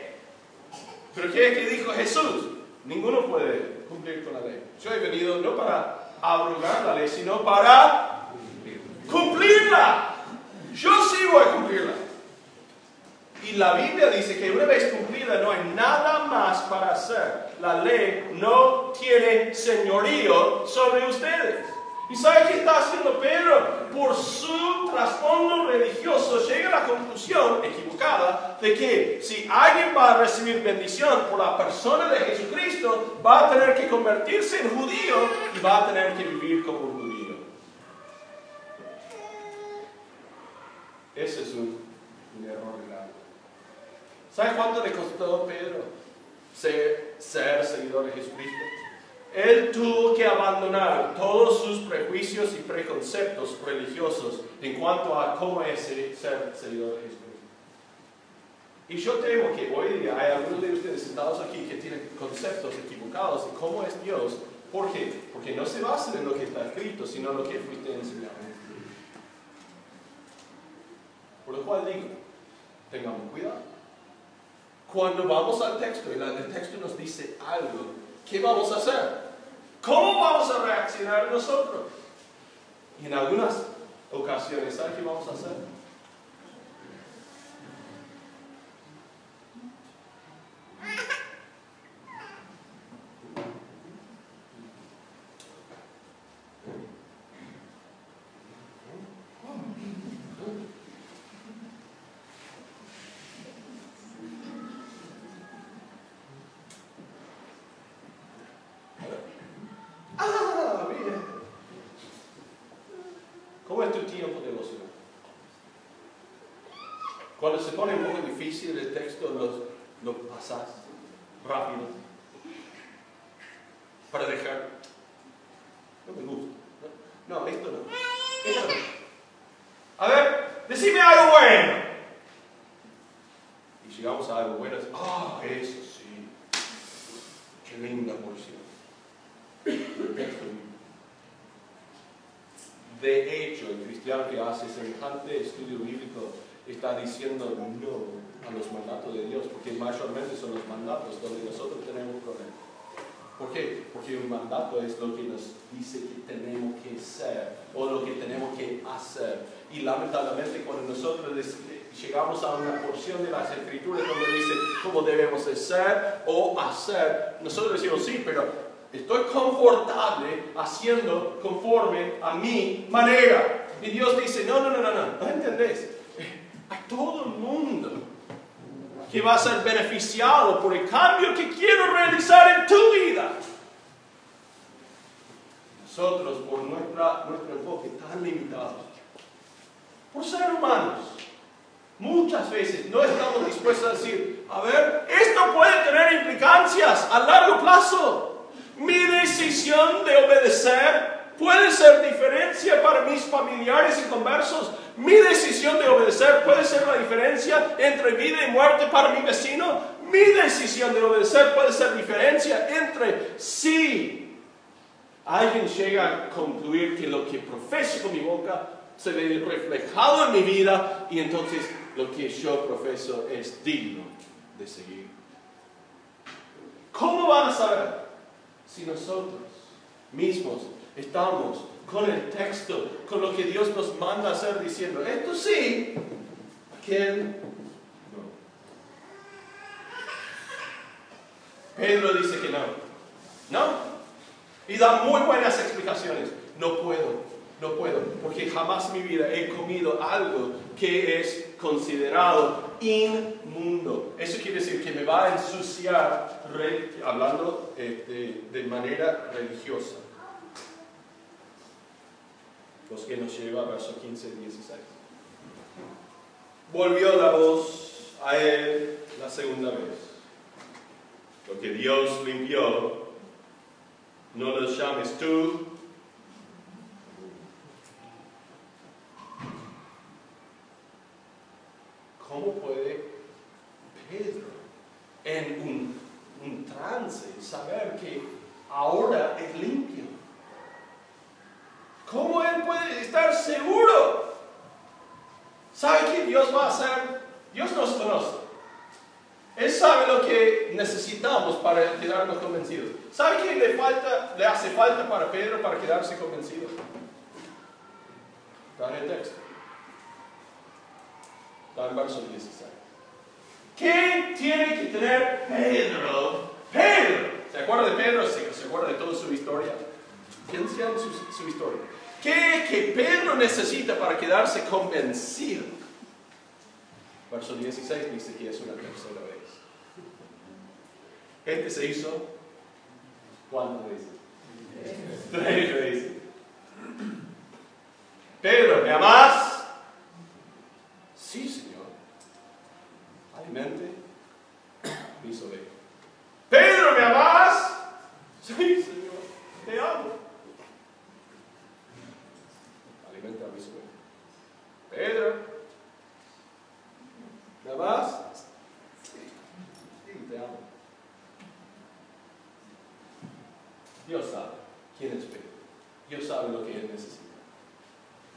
[SPEAKER 1] Pero ¿qué es que dijo Jesús? Ninguno puede cumplir con la ley. Yo he venido no para abrogar la ley, sino para cumplirla. Yo sí voy a cumplirla. Y la Biblia dice que una vez cumplida no hay nada más para hacer. La ley no tiene señorío sobre ustedes. ¿Y sabe qué está haciendo Pedro? Por su trasfondo religioso llega a la conclusión equivocada de que si alguien va a recibir bendición por la persona de Jesucristo, va a tener que convertirse en judío y va a tener que vivir como un judío. Ese es un, error. ¿Sabe cuánto le costó a Pedro ser, ser seguidor de Jesucristo? Él tuvo que abandonar todos sus prejuicios y preconceptos religiosos en cuanto a cómo es ser seguidor de Jesucristo. Y yo temo que hoy día hay algunos de ustedes sentados aquí que tienen conceptos equivocados de cómo es Dios. ¿Por qué? Porque no se basan en lo que está escrito, sino en lo que fuiste enseñado. Por lo cual digo, tengamos cuidado. Cuando vamos al texto y el texto nos dice algo, ¿qué vamos a hacer? ¿Cómo vamos a reaccionar nosotros? Y en algunas ocasiones, ¿sabes qué vamos a hacer? Ah, mira. ¿Cómo es tu tiempo devocional? Cuando se pone un poco difícil el texto, lo, lo pasas rápido para dejar. No me gusta. No, esto no. Esto no. A ver, decime algo bueno. Y llegamos a algo bueno. Ah, eso sí. Qué linda porción. De hecho, el cristiano que hace semejante estudio bíblico está diciendo no a los mandatos de Dios, porque mayormente son los mandatos donde nosotros tenemos problemas. ¿Por qué? Porque un mandato es lo que nos dice que tenemos que ser o lo que tenemos que hacer. Y lamentablemente cuando nosotros llegamos a una porción de las escrituras donde dice cómo debemos de ser o hacer, nosotros decimos sí, pero estoy confortable haciendo conforme a mi manera. Y Dios dice, no, no, no, no, no, no entendés. A todo el mundo que va a ser beneficiado por el cambio que quiero realizar en tu vida. Nosotros, por nuestra, nuestro enfoque tan limitado, por ser humanos, muchas veces no estamos dispuestos a decir, a ver, esto puede tener implicancias a largo plazo. Mi decisión de obedecer puede ser diferencia para mis familiares y conversos. Mi decisión de obedecer puede ser la diferencia entre vida y muerte para mi vecino. Mi decisión de obedecer puede ser diferencia entre si alguien llega a concluir que lo que profeso con mi boca se ve reflejado en mi vida y entonces lo que yo profeso es digno de seguir. ¿Cómo van a saber si nosotros mismos estamos con el texto, con lo que Dios nos manda hacer, diciendo, esto sí, aquel no. Pedro dice que no. No. Y da muy buenas explicaciones. No puedo, no puedo, porque jamás en mi vida he comido algo que es considerado inmundo. Eso quiere decir que me va a ensuciar, hablando eh, de manera religiosa los que nos lleva a verso 15 y 16. Volvió la voz a él la segunda vez. Lo que Dios limpió, no lo llames tú. ¿Cómo puede Pedro en un, un trance saber que ahora es limpio? ¿Cómo él puede estar seguro? ¿Sabe qué Dios va a hacer? Dios nos conoce. Él sabe lo que necesitamos para quedarnos convencidos. ¿Sabe le, falta, le hace falta para Pedro para quedarse convencido? En el texto. En verso 16. ¿Qué tiene que tener Pedro? Pedro. ¿Se acuerda de Pedro? ¿Se, acuerda de toda su historia? Piensa en su, historia. ¿Qué que Pedro necesita para quedarse convencido? Verso 16 dice que es una tercera vez. Este se hizo, ¿cuántas veces? Tres veces. Pedro, ¿me amas? Sí, Señor. Alimente hizo ovejas. Pedro, ¿me amas? Sí, Señor. Te amo. Pedro, ¿me vas? Sí, te amo. Dios sabe quién es Pedro. Dios sabe lo que él necesita.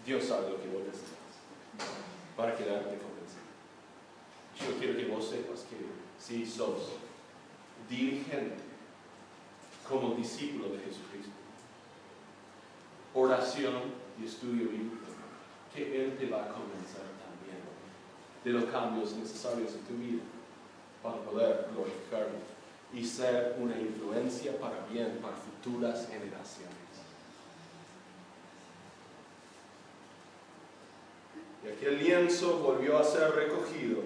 [SPEAKER 1] Dios sabe lo que vos necesitas para quedarte convencido. Yo quiero que vos sepas que si sos dirigente como discípulo de Jesucristo, oración y estudio bíblico, que Él te va a convencer también de los cambios necesarios en tu vida para poder glorificarlo y ser una influencia para bien para futuras generaciones. Y aquel lienzo volvió a ser recogido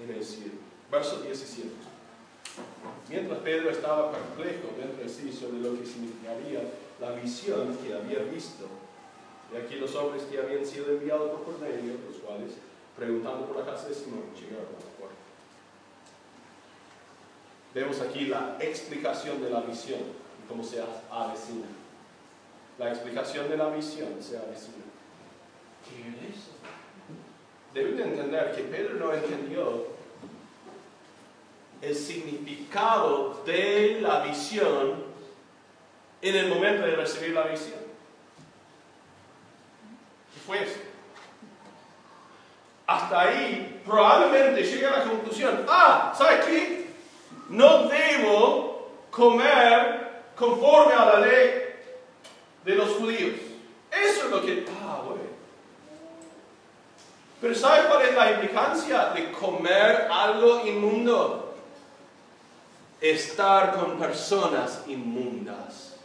[SPEAKER 1] en el cielo. Verso 17. Mientras Pedro estaba perplejo dentro de sí sobre lo que significaría la visión que había visto, y aquí los hombres que habían sido enviados por Cornelio, los cuales, preguntando por la casa de Simón, llegaron. Vemos aquí la explicación de la visión y cómo se avecina. La explicación de la visión se avecina. ¿Qué es eso? Deben entender que Pedro no entendió el significado de la visión en el momento de recibir la visión. después. Hasta ahí probablemente llega a la conclusión, ah, ¿sabes qué? No debo comer conforme a la ley de los judíos. Eso es lo que, ah, bueno. Pero ¿sabes cuál es la implicancia de comer algo inmundo? Estar con personas inmundas.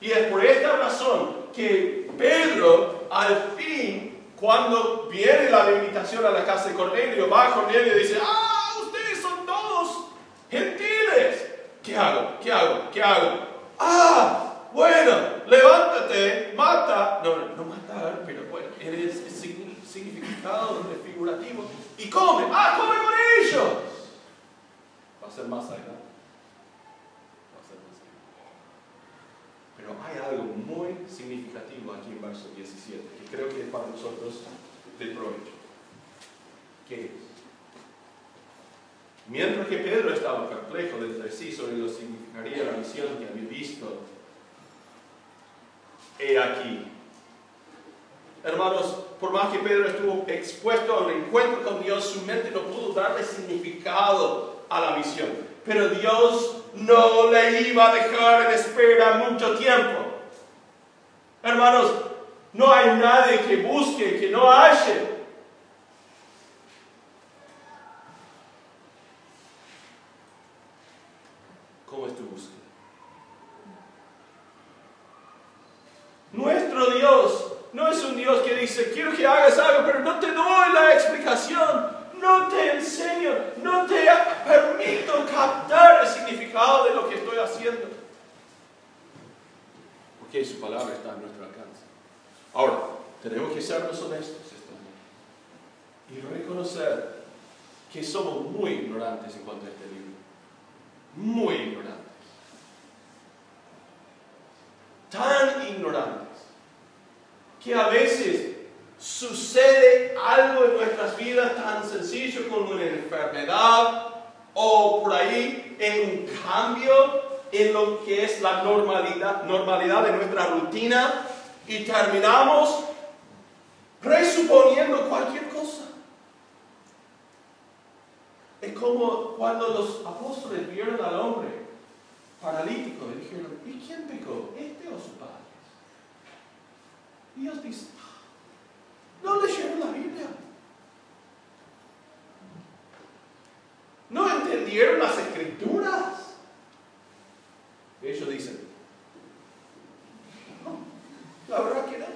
[SPEAKER 1] Y es por esta razón que Pedro al fin cuando viene la invitación a la casa de Cornelio, va a Cornelio y dice, ah, gentiles. ¿Qué hago? ¿Qué hago? ¿Qué hago? Ah, bueno, levántate, mata. No, no, matar, pero bueno, eres significado figurativo. Y come. Ah, come con ellos. Va a ser más adelante. Pero hay algo muy significativo aquí en verso 17 creo que es para nosotros de provecho. ¿Qué es? Mientras que Pedro estaba perplejo de sí sobre lo que significaría la misión que había visto, he aquí. Hermanos, por más que Pedro estuvo expuesto a un encuentro con Dios, su mente no pudo darle significado a la misión. Pero Dios no le iba a dejar en espera mucho tiempo. Hermanos, no hay nadie que busque, que no halle. ¿Cómo es tu búsqueda? Nuestro Dios no es un Dios que dice, quiero que hagas algo, pero no te doy la explicación, no te enseño, no te permito captar el significado de lo que estoy haciendo. Porque su palabra está en nuestro alcance. Ahora, tenemos que sernos honestos y reconocer que somos muy ignorantes en cuanto a este libro. Muy ignorantes. Tan ignorantes que a veces sucede algo en nuestras vidas tan sencillo como una enfermedad o por ahí en un cambio en lo que es la normalidad, normalidad de nuestra rutina y terminamos presuponiendo cualquier cosa. Es como cuando los apóstoles vieron al hombre paralítico y dijeron, ¿y quién pecó? ¿Este o su padre? Y Dios dice, no leyeron la Biblia. No entendieron las escrituras. Ellos dicen, la verdad que no.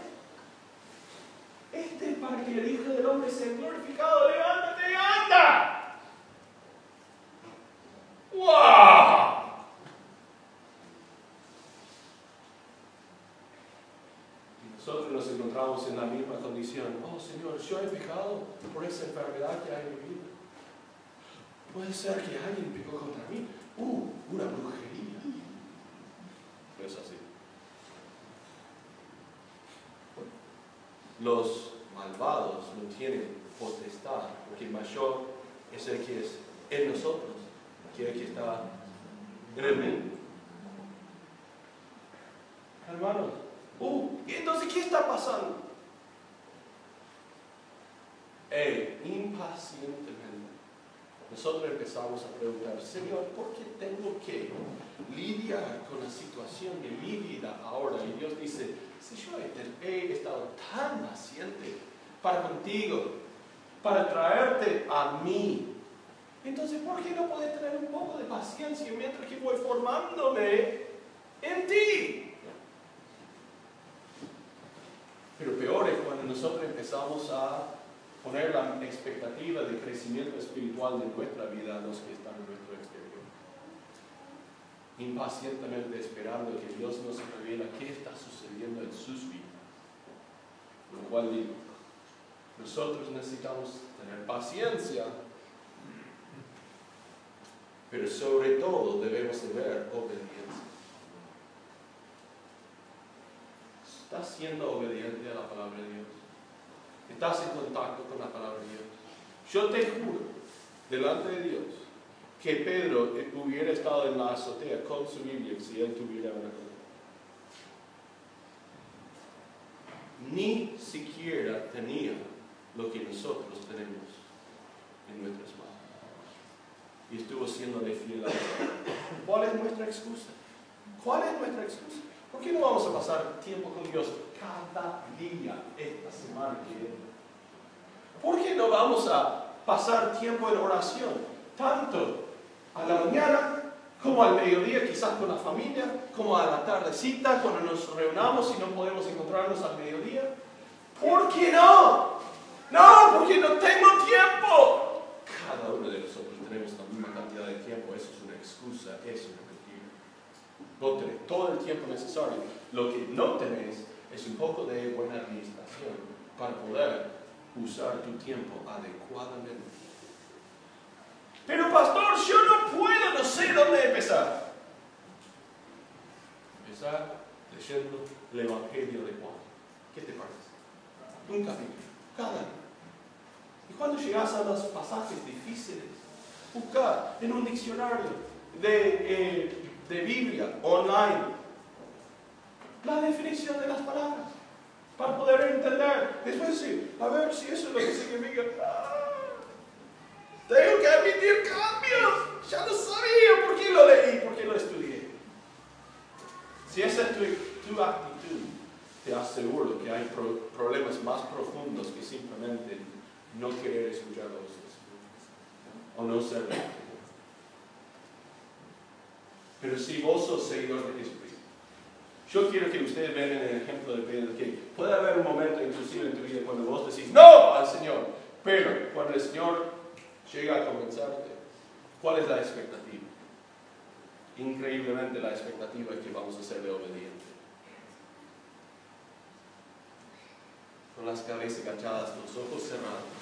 [SPEAKER 1] Este es para que el Hijo del Hombre sea glorificado. Levántate y anda. ¡Wow! Y nosotros nos encontramos en la misma condición. Oh Señor, yo he pecado por esa enfermedad que hay en mi vida. Puede ser que alguien pecó contra mí. Uh, una brujería. No es así. los tienen potestad, porque el mayor es el que es en nosotros, que el que está en el mundo. Hermanos, uh, entonces, ¿qué está pasando? Hey, impacientemente, nosotros empezamos a preguntar, Señor, ¿por qué tengo que lidiar con la situación de mi vida ahora? Y Dios dice, si yo he estado tan paciente para contigo, para traerte a mí, entonces ¿por qué no puedes tener un poco de paciencia mientras que voy formándome en ti? Pero peor es cuando nosotros empezamos a poner la expectativa de crecimiento espiritual de nuestra vida a los que están en nuestro exterior. Impacientemente esperando que Dios nos revela qué está sucediendo en sus vidas. Lo cual digo, nosotros necesitamos tener paciencia, pero sobre todo debemos tener obediencia. ¿Estás siendo obediente a la palabra de Dios? estás en contacto con la palabra de Dios. Yo te juro, delante de Dios, que Pedro hubiera estado en la azotea con su Biblia si él tuviera una cosa. ni siquiera tenía lo que nosotros tenemos en nuestras manos. Y estuvo siéndole fiel a Dios. ¿Cuál es nuestra excusa? ¿Cuál es nuestra excusa? ¿Por qué no vamos a pasar tiempo con Dios cada día esta semana que viene? ¿Por qué no vamos a pasar tiempo en oración? Tanto a la mañana como al mediodía, quizás con la familia, como a la tardecita, cuando nos reunamos y no podemos encontrarnos al mediodía. ¿Por qué no? No, porque no tengo tiempo. Cada uno de nosotros tenemos la misma cantidad de tiempo, eso es una excusa, es mentira. No tenés todo el tiempo necesario. Lo que no tenés es un poco de buena administración para poder usar tu tiempo adecuadamente. Pero pastor, yo no puedo, no sé dónde empezar. Empezar leyendo el Evangelio de Juan. ¿Qué te parece? Un capítulo, cada. Y cuando llegas a los pasajes difíciles, buscar en un diccionario de, eh, de Biblia online la definición de las palabras para poder entender. Después decir, a ver si eso es lo que significa. Ah, tengo que admitir cambios. Ya lo sabía. ¿Por qué lo leí? ¿Por qué lo estudié? Si esa es tu, tu actitud, te aseguro que hay problemas más profundos que simplemente no querer escuchar los o no ser Pero si vos sos seguidor de Jesucristo, yo quiero que ustedes vean en el ejemplo de Pedro que puede haber un momento inclusive en tu vida cuando vos decís no al Señor, pero cuando el Señor llega a comenzarte, ¿cuál es la expectativa? Increíblemente la expectativa es que vamos a serle obedientes. Con las cabezas agachadas, los ojos cerrados.